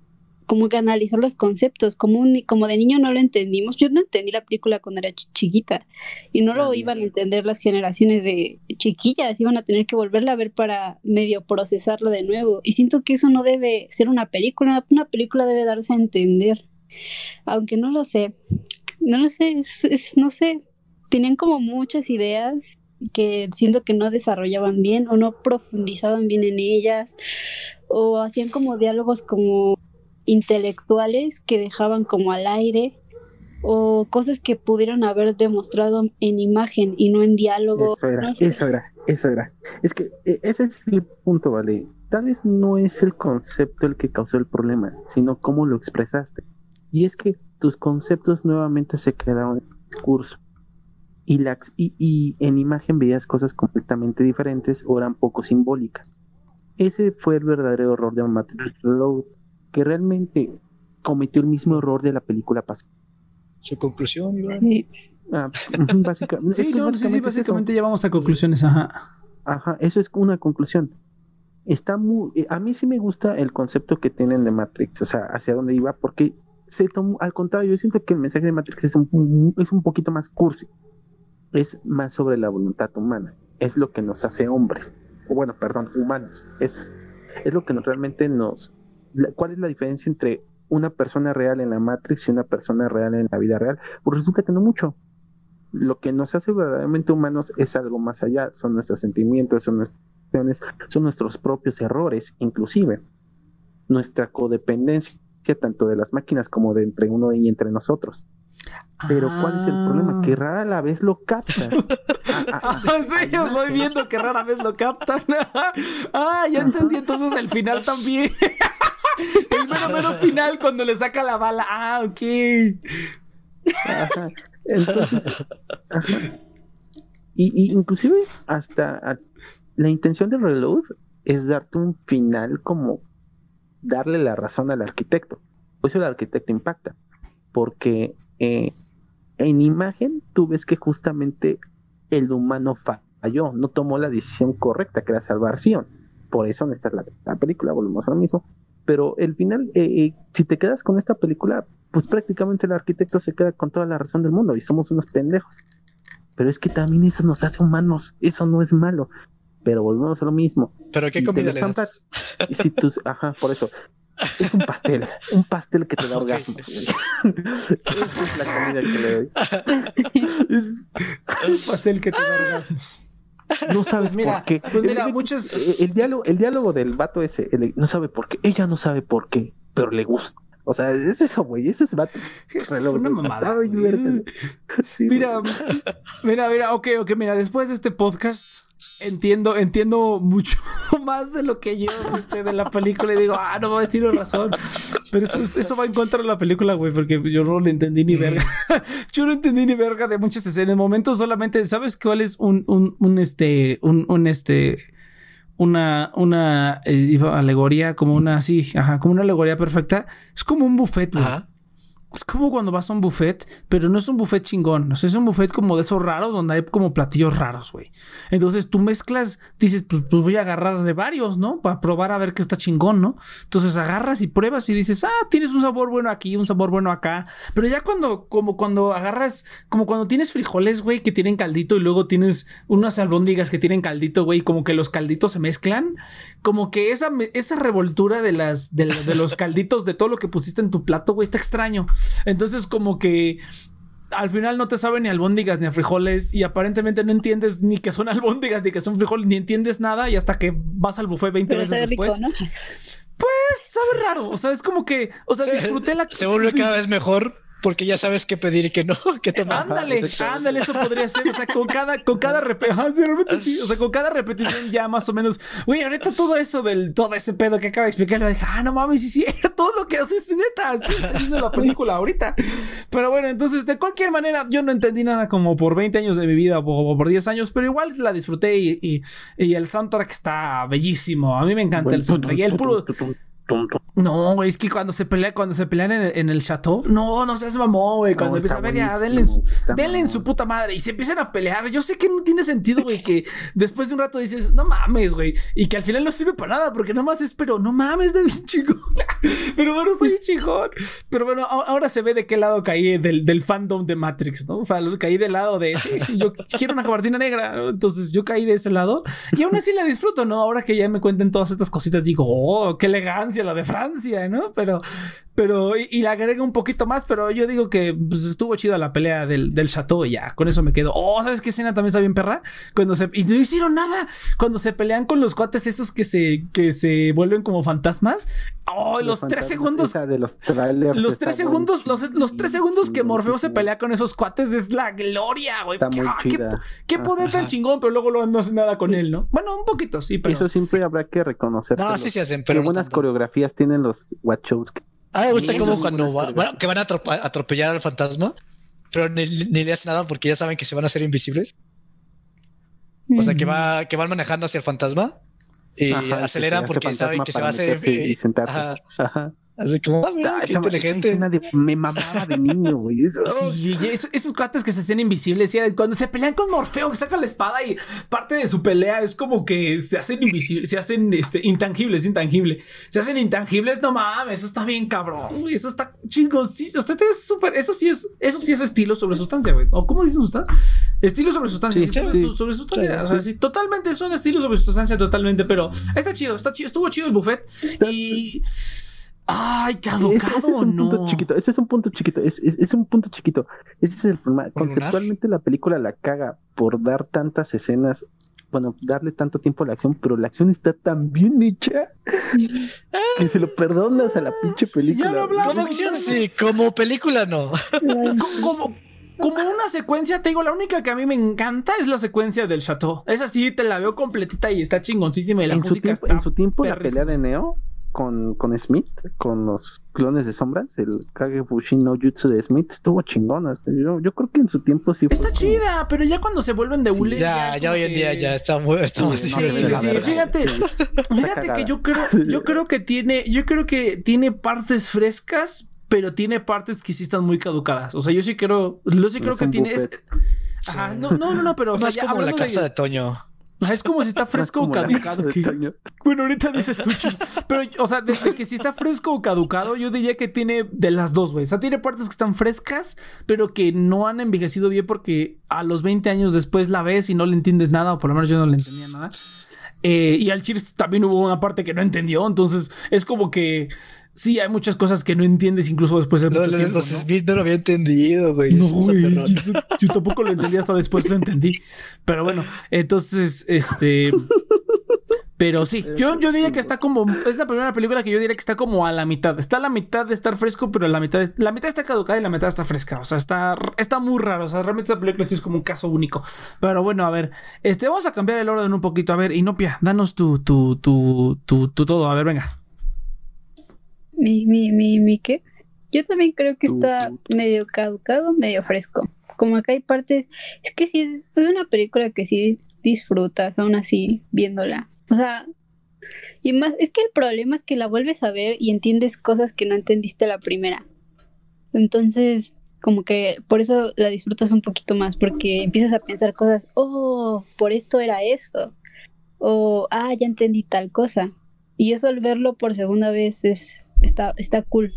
S2: como que analizar los conceptos, como un, como de niño no lo entendimos, yo no entendí la película cuando era chiquita. Y no lo iban a entender las generaciones de chiquillas, iban a tener que volverla a ver para medio procesarlo de nuevo. Y siento que eso no debe ser una película, una película debe darse a entender, aunque no lo sé, no lo sé, es, no sé, tenían como muchas ideas que siento que no desarrollaban bien o no profundizaban bien en ellas o hacían como diálogos como intelectuales que dejaban como al aire o cosas que pudieron haber demostrado en imagen y no en diálogo.
S4: Eso era, eso era, eso era. Es que e, ese es el punto, ¿vale? Tal vez no es el concepto el que causó el problema, sino cómo lo expresaste. Y es que tus conceptos nuevamente se quedaron en el discurso. Y, la, y, en imagen veías cosas completamente diferentes o eran poco simbólicas. Ese fue el verdadero error de Matrix Reload, que realmente cometió el mismo error de la película pasada.
S1: ¿Su conclusión, Iván? Sí.
S3: Ah, *laughs* básicamente, sí, sí, básicamente ya vamos a conclusiones, ajá.
S4: Ajá, eso es una conclusión. Está muy, eh, a mí sí me gusta el concepto que tienen de Matrix, o sea, hacia dónde iba, porque se tomó, al contrario, yo siento que el mensaje de Matrix es un, es un poquito más cursi, es más sobre la voluntad humana, es lo que nos hace hombres, o bueno, perdón, humanos, es, es lo que nos, realmente nos, ¿cuál es la diferencia entre una persona real en la Matrix y una persona real en la vida real? Pues resulta que no mucho. Lo que nos hace verdaderamente humanos es algo más allá, son nuestros sentimientos, son nuestras son nuestros propios errores, inclusive nuestra codependencia tanto de las máquinas como de entre uno y entre nosotros. Pero ¿cuál es el problema? Que ah. rara a la vez lo captan. *laughs*
S3: Ah, ah, ah, *laughs* sí, yo estoy viendo que rara vez lo captan. *laughs* ah, ya entendí entonces el final también. el mero mero final cuando le saca la bala. Ah, ok.
S4: Entonces, Y, inclusive hasta la intención del reload es darte un final como darle la razón al arquitecto. Por eso el arquitecto impacta, porque eh, en imagen tú ves que justamente el humano falló, no tomó la decisión correcta, que era salvar Sion. Por eso esta es la, película, volvemos a lo mismo. Pero el final, eh, eh, si te quedas con esta película, pues prácticamente el arquitecto se queda con toda la razón del mundo y somos unos pendejos. Pero es que también eso nos hace humanos, eso no es malo pero volvemos a lo mismo.
S1: ¿Pero qué comida le das?
S4: Si tus, ajá, por eso. Es un pastel, un pastel que te da *laughs* orgasmos. *laughs* Esa es la comida que le doy.
S3: un pastel que te da orgasmos.
S4: No sabes mira, por qué.
S3: Pues mira, el, muchos...
S4: el, diálogo, el diálogo del vato ese, no sabe por qué. Ella no sabe por qué, pero le gusta. O sea, es eso, güey. Eso es vato.
S3: Es una mamada. mira, mira, mira, ok, ok, mira, después de este podcast entiendo, entiendo mucho *laughs* más de lo que yo de la película y digo, ah, no a tiene razón. Pero eso, eso va en contra de la película, güey, porque yo no le entendí ni verga. *laughs* yo no entendí ni verga de muchas escenas. En momentos solamente, ¿sabes cuál es un, un, un este, un, un este, una, una eh, alegoría, como una así, ajá, como una alegoría perfecta? Es como un buffet, güey. Es como cuando vas a un buffet, pero no es un buffet chingón. O sea, es un buffet como de esos raros donde hay como platillos raros, güey. Entonces tú mezclas, dices, pues, pues, voy a agarrar de varios, ¿no? Para probar a ver qué está chingón, ¿no? Entonces agarras y pruebas y dices, ah, tienes un sabor bueno aquí, un sabor bueno acá. Pero ya cuando, como cuando agarras, como cuando tienes frijoles, güey, que tienen caldito y luego tienes unas albóndigas que tienen caldito, güey, como que los calditos se mezclan. Como que esa, esa revoltura de las, de los *laughs* calditos, de todo lo que pusiste en tu plato, güey, está extraño. Entonces, como que al final no te sabe ni albóndigas ni a frijoles y aparentemente no entiendes ni que son *laughs* albóndigas ni que son frijoles, ni entiendes nada y hasta que vas al buffet 20 veces después. Pues sabe raro, o sea, es como que, o sea, disfruté la
S1: Se vuelve cada *laughs* vez mejor porque ya sabes qué pedir y qué no, *laughs* qué tomar.
S3: Ándale, ándale, eso podría ser. O sea, con cada, con cada repetición, o sea, con cada repetición ya más o menos. Güey, ahorita todo eso del todo ese pedo que acaba de explicar, lo dije, ah, no mames, sí, sí, *laughs* todo lo que haces, neta, estoy viendo la película ahorita. Pero bueno, entonces, de cualquier manera, yo no entendí nada como por 20 años de mi vida o por 10 años, pero igual la disfruté y, y, el soundtrack está bellísimo. A mí me encanta el soundtrack. Y el puro. No, es que cuando se pelea, cuando se pelean en el, chateau, no, no seas mamón, güey. Cuando empieza a ver, ya, denle, en su, denle en su puta madre y se empiezan a pelear. Yo sé que no tiene sentido, güey, que después de un rato dices, no mames, güey, y que al final no sirve para nada, porque nomás es, pero no mames, de *laughs* bien chingón. pero bueno, estoy chingón. Pero bueno, ahora se ve de qué lado caí del, del fandom de Matrix, ¿no? O sea, caí del lado de, yo quiero una gabardina negra, entonces yo caí de ese lado y aún así la disfruto, ¿no? Ahora que ya me cuenten todas estas cositas, digo, oh, qué elegancia la de Francia, ¿no? Pero, pero, y, la agrega un poquito más, pero yo digo que pues, estuvo chida la pelea del, del chateau y ya, con eso me quedo. Oh, ¿sabes qué escena también está bien perra? Cuando se, y no hicieron nada, cuando se pelean con los cuates estos que se, que se vuelven como fantasmas. Oh, los, tres segundos. los, tres segundos, los, los, tres segundos que Morfeo se pelea con esos cuates es la gloria, güey. Qué, poder tan chingón, pero luego no hace nada con él, ¿no? Bueno, un poquito, sí, pero.
S4: Eso siempre habrá que reconocer.
S1: No, sí se hacen, pero.
S4: buenas coreografías tienen los Wachowski.
S1: Ah, me gusta como cuando bueno, que van a atropellar al fantasma, pero ni, le hacen nada porque ya saben que se van a hacer invisibles. O sea, que va, que van manejando hacia el fantasma y aceleran porque saben que se va a hacer. Y, Así como, ah, qué inteligente.
S4: me mamaba de niño, güey. *laughs*
S3: Sí, esos, cuates que se hacen invisibles, cuando se pelean con Morfeo, que saca la espada y parte de su pelea es como que se hacen invisibles, se hacen este, intangibles, intangible. Se hacen intangibles, no mames, eso está bien cabrón, Eso está chingos. Sí, usted es súper, eso sí es, eso sí es estilo sobre sustancia, güey. ¿O cómo dicen usted? Estilo sobre sustancia. sobre, sustancia. o sea, sí, totalmente es un estilo sobre sustancia, totalmente, pero está chido, está chido, estuvo chido el buffet. Y. Ay, caducado o no.
S4: chiquito, ese es un punto chiquito, es, es, un punto chiquito. Ese es el problema. Conceptualmente la película la caga por dar tantas escenas, bueno, darle tanto tiempo a la acción, pero la acción está tan bien hecha *laughs* que se lo perdonas a la pinche película.
S1: como acción sí, como película no. *laughs*
S3: como, como una secuencia, te digo, la única que a mí me encanta es la secuencia del chateau. Esa sí, te la veo completita y está chingoncísima y la música
S4: está En su tiempo, la pelea de Neo con, con Smith, con los clones de sombras, el Kagebushi no Jutsu de Smith, estuvo chingona. Yo, yo creo que en su tiempo sí
S3: Está chida, pero ya cuando se vuelven de hule.
S1: ya, ya, hoy en día ya está muy, está sí,
S3: fíjate, fíjate que yo creo, yo creo que tiene, yo creo que tiene partes frescas, pero tiene partes que sí están muy caducadas. O sea, yo sí creo, yo sí creo que tiene. no, no, no, pero.
S1: es como la casa de Toño.
S3: Es como si está *laughs* fresco o caducado. Bueno, ahorita dices tú, pero, o sea, de, que si está fresco o caducado, yo diría que tiene de las dos, güey. O sea, tiene partes que están frescas, pero que no han envejecido bien porque a los 20 años después la ves y no le entiendes nada, o por lo menos yo no le entendía nada. Eh, y al Cheers también hubo una parte que no entendió, entonces es como que sí, hay muchas cosas que no entiendes incluso después de
S1: no,
S3: tiempo,
S1: Los Smith no lo había entendido, güey.
S3: No, güey. Yo, tampoco lo entendí hasta después lo entendí. Pero bueno, entonces, este. Pero sí, yo, yo diría que está como. Es la primera película que yo diría que está como a la mitad. Está a la mitad de estar fresco, pero la mitad, la mitad está caducada y la mitad está fresca. O sea, está, está muy raro. O sea, realmente esta película sí es como un caso único. Pero bueno, a ver. Este, vamos a cambiar el orden un poquito. A ver, Inopia, danos tu, tu, tu, tu, tu todo. A ver, venga
S2: mi, mi, mi, mi, ¿qué? Yo también creo que está medio caducado, medio fresco. Como acá hay partes, es que sí, es una película que sí disfrutas aún así viéndola. O sea, y más, es que el problema es que la vuelves a ver y entiendes cosas que no entendiste la primera. Entonces, como que por eso la disfrutas un poquito más, porque empiezas a pensar cosas, oh, por esto era esto. O, ah, ya entendí tal cosa. Y eso al verlo por segunda vez es, está, está cool.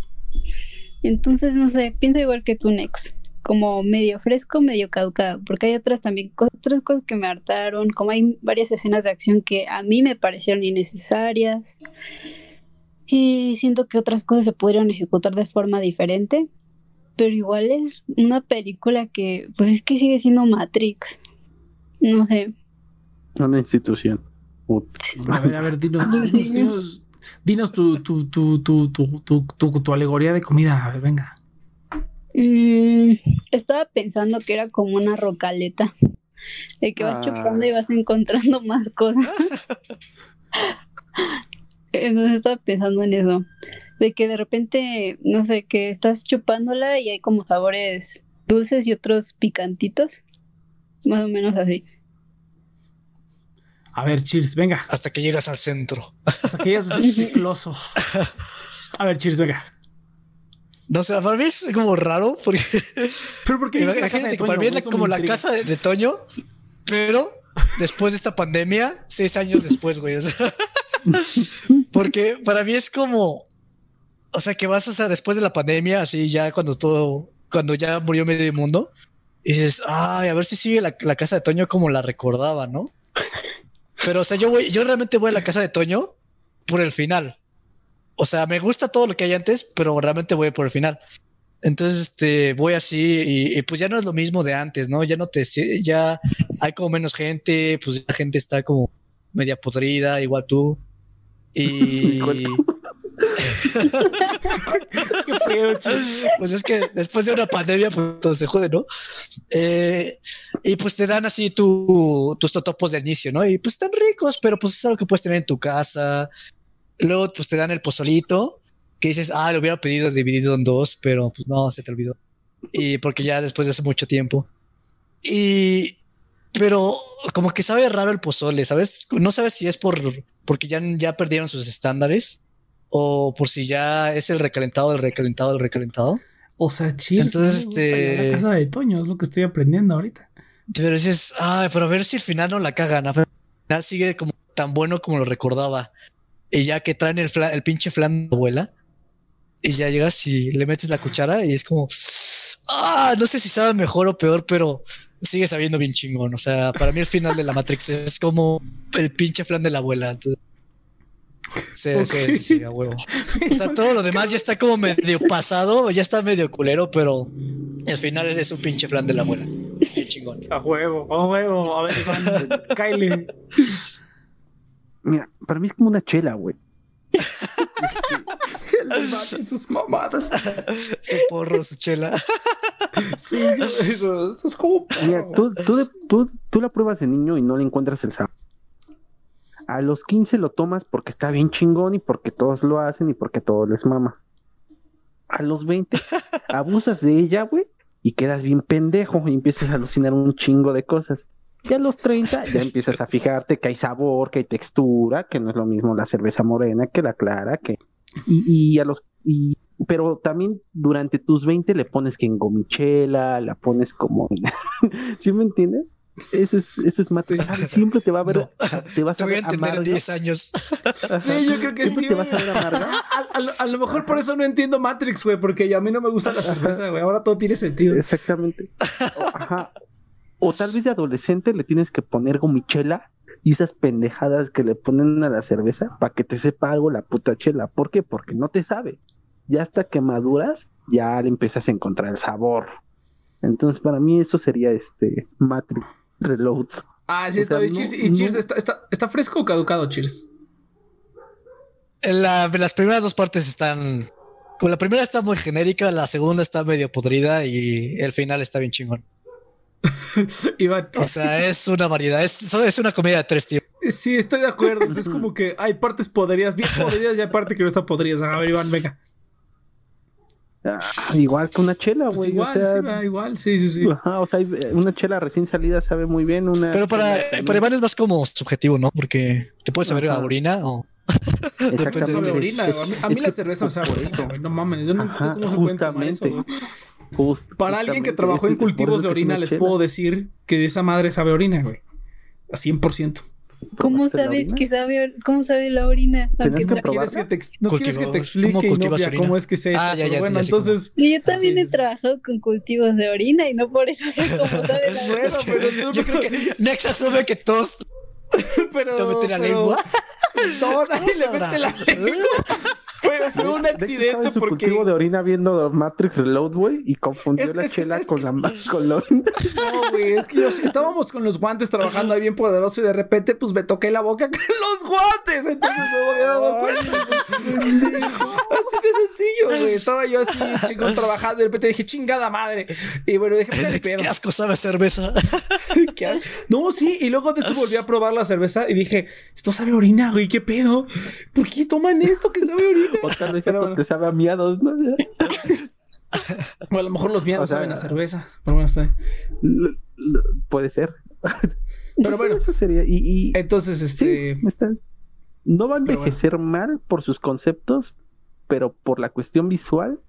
S2: Entonces, no sé, pienso igual que tú, Nex. Como medio fresco, medio caducado. Porque hay otras también, otras cosas que me hartaron. Como hay varias escenas de acción que a mí me parecieron innecesarias. Y siento que otras cosas se pudieron ejecutar de forma diferente. Pero igual es una película que, pues es que sigue siendo Matrix. No sé.
S4: Una institución.
S3: A ver, a ver, dinos, dinos, *laughs* tu, tu, tu, tu, tu, tu, alegoría de comida. A ver, venga.
S2: Mm, estaba pensando que era como una rocaleta. De que vas
S4: Ah.
S2: chupando y vas encontrando más cosas. *laughs* Entonces estaba pensando en eso. De que de repente, no sé, que estás chupándola y hay como sabores dulces y otros picantitos. Más o menos así.
S3: A ver, Cheers, venga.
S1: Hasta que llegas al centro.
S3: Hasta que llegas a ser picloso. A ver, Cheers, venga.
S1: No sé, para mí es como raro porque
S3: Pero ¿por qué dices la casa
S1: imagínate que para mí es como la casa de, de Toño, pero después de esta pandemia, seis años después, güey. o sea, *laughs* porque para mí es como, o sea, que vas, o sea, después de la pandemia, así ya cuando todo, cuando ya murió medio mundo, y dices, ay, a ver si sigue la, la casa de Toño como la recordaba, ¿no? Pero, o sea, yo voy, yo realmente voy a la casa de Toño por el final. O sea, me gusta todo lo que hay antes, pero realmente voy por el final. Entonces, este, voy así y, y, pues ya no es lo mismo de antes, ¿no? Ya no te, ya hay como menos gente, pues la gente está como media podrida, igual tú. Y *laughs*
S4: Igual
S1: Pues es que después de una pandemia, pues todo se jode, ¿no? Eh, y pues te dan así tu, tus totopos de inicio, ¿no? Y pues están ricos, pero pues es algo que puedes tener en tu casa. Luego, pues te dan el pozolito, que dices, ah, lo hubiera pedido dividido en dos, pero pues no, se te olvidó. Y porque ya después de hace mucho tiempo. Y, pero como que sabe raro el pozole, ¿sabes? No sabes si es por, porque ya, ya perdieron sus estándares o por si ya es el recalentado, el recalentado, el recalentado.
S3: O sea, Cheers.
S1: Entonces, este-
S3: La casa de Toño es lo que estoy aprendiendo ahorita.
S1: Pero dices, ay, pero a ver si al final no la cagan. Al final sigue como tan bueno como lo recordaba. Y ya que traen el, flan- el pinche flan de abuela. Y ya llegas y le metes la cuchara y es como, ah, no sé si sabe mejor o peor, pero sigue sabiendo bien chingón. O sea, para mí el final de la Matrix es como el pinche flan de la abuela. Entonces, sí,
S3: Ok.
S1: sí, sí, a huevo. O sea, todo lo demás ya está como medio pasado, ya está medio culero, pero el final es un pinche flan de la abuela. Bien chingón.
S3: A huevo, a huevo. A ver, Iván, Kyle.
S4: Mira, para mí es como una chela, güey. *laughs*
S3: El y sus mamadas.
S1: Su porro, su chela.
S3: Sí, eso, eso es como.
S4: Mira, tú, tú, tú, tú la pruebas de niño y no le encuentras el sabor. A los 15 lo tomas porque está bien chingón y porque todos lo hacen y porque todos les mama. A los 20 *laughs* abusas de ella, güey, y quedas bien pendejo y empiezas a alucinar un chingo de cosas. Y a los 30 ya empiezas a fijarte que hay sabor, que hay textura, que no es lo mismo la cerveza morena que la clara, que... Y, y a los... Y, pero también durante tus 20 le pones que en gomichela, la pones como. *laughs* ¿Sí me entiendes? Eso es, eso es más... Siempre te va a ver...
S1: No.
S4: Te vas
S1: Te
S4: a
S1: voy a
S4: ver
S1: entender en
S4: amarga.
S1: 10 años.
S4: Ajá.
S3: Sí, yo creo que
S4: Siempre
S3: sí.
S4: te vas
S3: güey.
S4: a ver. *laughs*
S3: A, a lo- a lo mejor por eso no entiendo Matrix, güey, porque a mí no me gusta la cerveza, güey. Ahora todo tiene sentido.
S4: Exactamente. O- Ajá. O tal vez de adolescente le tienes que poner gomichela y esas pendejadas que le ponen a la cerveza para que te sepa algo la puta chela. ¿Por qué? Porque no te sabe. Ya hasta que maduras, ya le empiezas a encontrar el sabor. Entonces, para mí eso sería este Matrix Reload.
S3: Ah, sí,
S4: O sea,
S3: está. y
S4: no-
S3: Cheers, y Cheers
S4: no-
S3: está, está, ¿está fresco o caducado, Cheers?
S1: En la- las primeras dos partes están. Como la primera está muy genérica, la segunda está medio podrida y el final está bien chingón. *laughs*
S3: Iván.
S1: O sea, es una variedad. Es, es una comedia de tres tiempos.
S3: Sí, estoy de acuerdo. Es como que hay partes podridas, bien podridas, y hay partes que no están podridas. A ver, Iván, venga.
S4: Ah, igual que una chela,
S3: Pues
S4: güey.
S3: igual,
S4: o sea,
S3: sí, va, igual, sí, sí, sí.
S4: ajá, o sea, hay- una chela recién salida sabe muy bien. Una
S1: Pero para, para Iván es más como subjetivo, ¿no? Porque te puedes saber a
S4: Ajá.
S1: orina o. *laughs*
S4: Exactamente.
S3: Sabe a orina. A mí, a mí
S4: es
S3: la
S4: que-
S3: cerveza no sabe a orina, güey. No mames, yo no entiendo
S4: Ajá,
S3: cómo se pueden tomar eso, güey.
S4: Just-
S3: Para alguien que trabajó en
S4: es- es por
S3: cultivos de orina, les
S4: chela.
S3: puedo decir que esa madre sabe a orina, güey. A 100%. *laughs*
S2: ¿Cómo
S4: ¿Probaste la
S2: sabes
S4: orina?
S2: que sabe, cómo sabe la orina? Aunque
S4: que
S2: no-
S3: ¿No quieres que te, no quieres que te explique
S1: ¿cómo
S3: no ya
S1: orina?
S3: cómo es que eso?
S1: Ah, ya, ya,
S3: bueno, entonces...
S2: Y yo también
S3: Sí, sí,
S2: he
S3: sí.
S2: trabajado con cultivos de orina y no por eso sé cómo *laughs* sabe la
S3: Bueno,
S1: Es que
S3: pero tú-
S1: yo creo que Nex asume que todos *laughs*
S3: pero,
S1: te meten la
S3: pero-
S1: lengua.
S3: No, nadie le mete la lengua. Fue fue, un accidente
S4: en su
S3: porque.
S4: cultivo de orina viendo Matrix Reload, güey, y confundió
S3: Es-
S4: la
S3: es que-
S4: chela
S3: es
S4: con la, con.
S3: No, güey, es que yo sí- estábamos con los guantes trabajando ahí bien poderoso y de repente, pues me toqué la boca *laughs* con los guantes. Entonces no me había dado cuenta. Así de sencillo, güey. Estaba yo así, chingón, trabajando. Y de repente dije, chingada madre. Y bueno, dije, pues pedo.
S1: Qué asco sabe cerveza. *laughs*
S3: ¿Qué ha- No, sí, y luego de eso volví a probar la cerveza y dije, esto sabe a orina, güey, ¿qué pedo? ¿Por qué toman esto que sabe a orina? *laughs*
S4: O tal vez
S3: Pero bueno.
S4: te sabe a miados, ¿no? *laughs*
S3: O a lo mejor los miados
S4: O sea-
S3: saben a cerveza. Pero bueno, está bien.
S4: Puede ser. *laughs*
S3: Pero bueno.
S4: Eso sería. Y, y-
S3: Entonces,
S4: sí,
S3: este.
S4: está- no va a
S3: bueno.
S4: envejecer mal por sus conceptos, pero por la cuestión visual,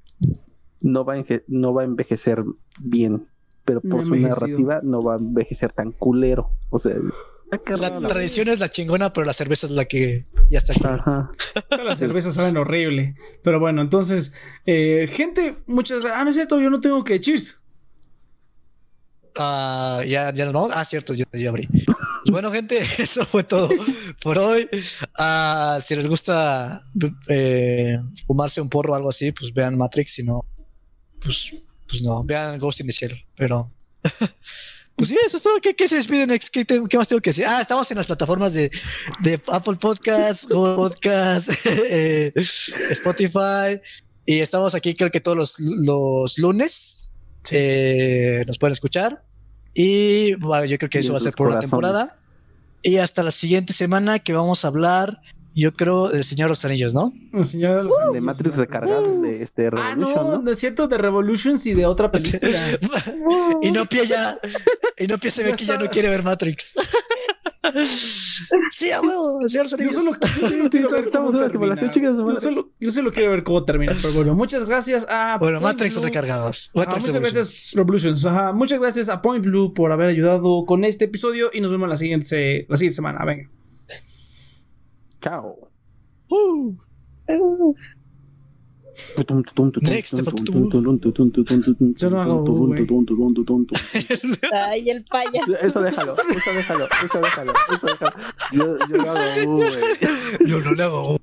S4: no va a, no va a envejecer bien. Pero por su narrativa, no va a envejecer tan culero. O sea,
S1: La
S4: raro.
S1: tradición es la chingona, pero la cerveza es la que ya está.
S4: Ajá.
S3: Todas las cervezas saben horrible. Pero bueno, entonces, eh, gente, muchas gracias. Ah, no es cierto, yo no tengo que. Cheers.
S1: Ah, ya, ya no. Ah, cierto, yo ya abrí. Pues bueno, gente, *laughs* eso fue todo por hoy. Ah, si les gusta eh, fumarse un porro o algo así, pues vean Matrix. Si no, pues, pues no, vean Ghost in the Shell. Pero, *laughs* pues sí, eso es todo. ¿Qué, qué se despiden? ¿Qué, qué más tengo que decir? Ah, estamos en las plataformas de, de Apple Podcasts, Google Podcasts, *laughs* eh, Spotify. Y estamos aquí, creo que todos los, los lunes. Eh, nos pueden escuchar. Y bueno, yo creo que
S4: Y
S1: eso va a ser por una
S4: corazones.
S1: temporada. Y hasta la siguiente semana que vamos a hablar, yo creo, del Señor de los Anillos, ¿no?
S3: El señor de los
S4: De
S3: Anillos.
S4: Matrix recargado de este
S3: Ah,
S4: Revolution,
S3: no,
S4: ¿no?
S3: no es cierto, de Revolutions y de otra película. *laughs*
S1: y no pie ya, y no pie se ve
S3: Ya
S1: que ya no quiere ver Matrix. *laughs* sí, a huevo, el Señor de los
S3: Yo
S1: Anillos.
S3: solo, yo solo quiero ver cómo termina. Yo solo, yo solo quiero ver cómo termina. Pero bueno, muchas gracias a.
S1: Bueno,
S3: Point
S1: Matrix
S3: Blue.
S1: recargados.
S3: Ah,
S1: Matrix
S3: muchas
S1: Revolutions.
S3: gracias, Revolutions. Ajá, muchas gracias a Point Blue por haber ayudado con este episodio y nos vemos la siguiente, la siguiente semana. Venga.
S4: Chao.
S1: Uh. Next,
S3: Yo no hago.
S2: Ay, el payaso.
S4: Eso déjalo, eso déjalo, eso déjalo, eso déjalo. Yo, yo lo hago, uh.
S1: Yo no le hago.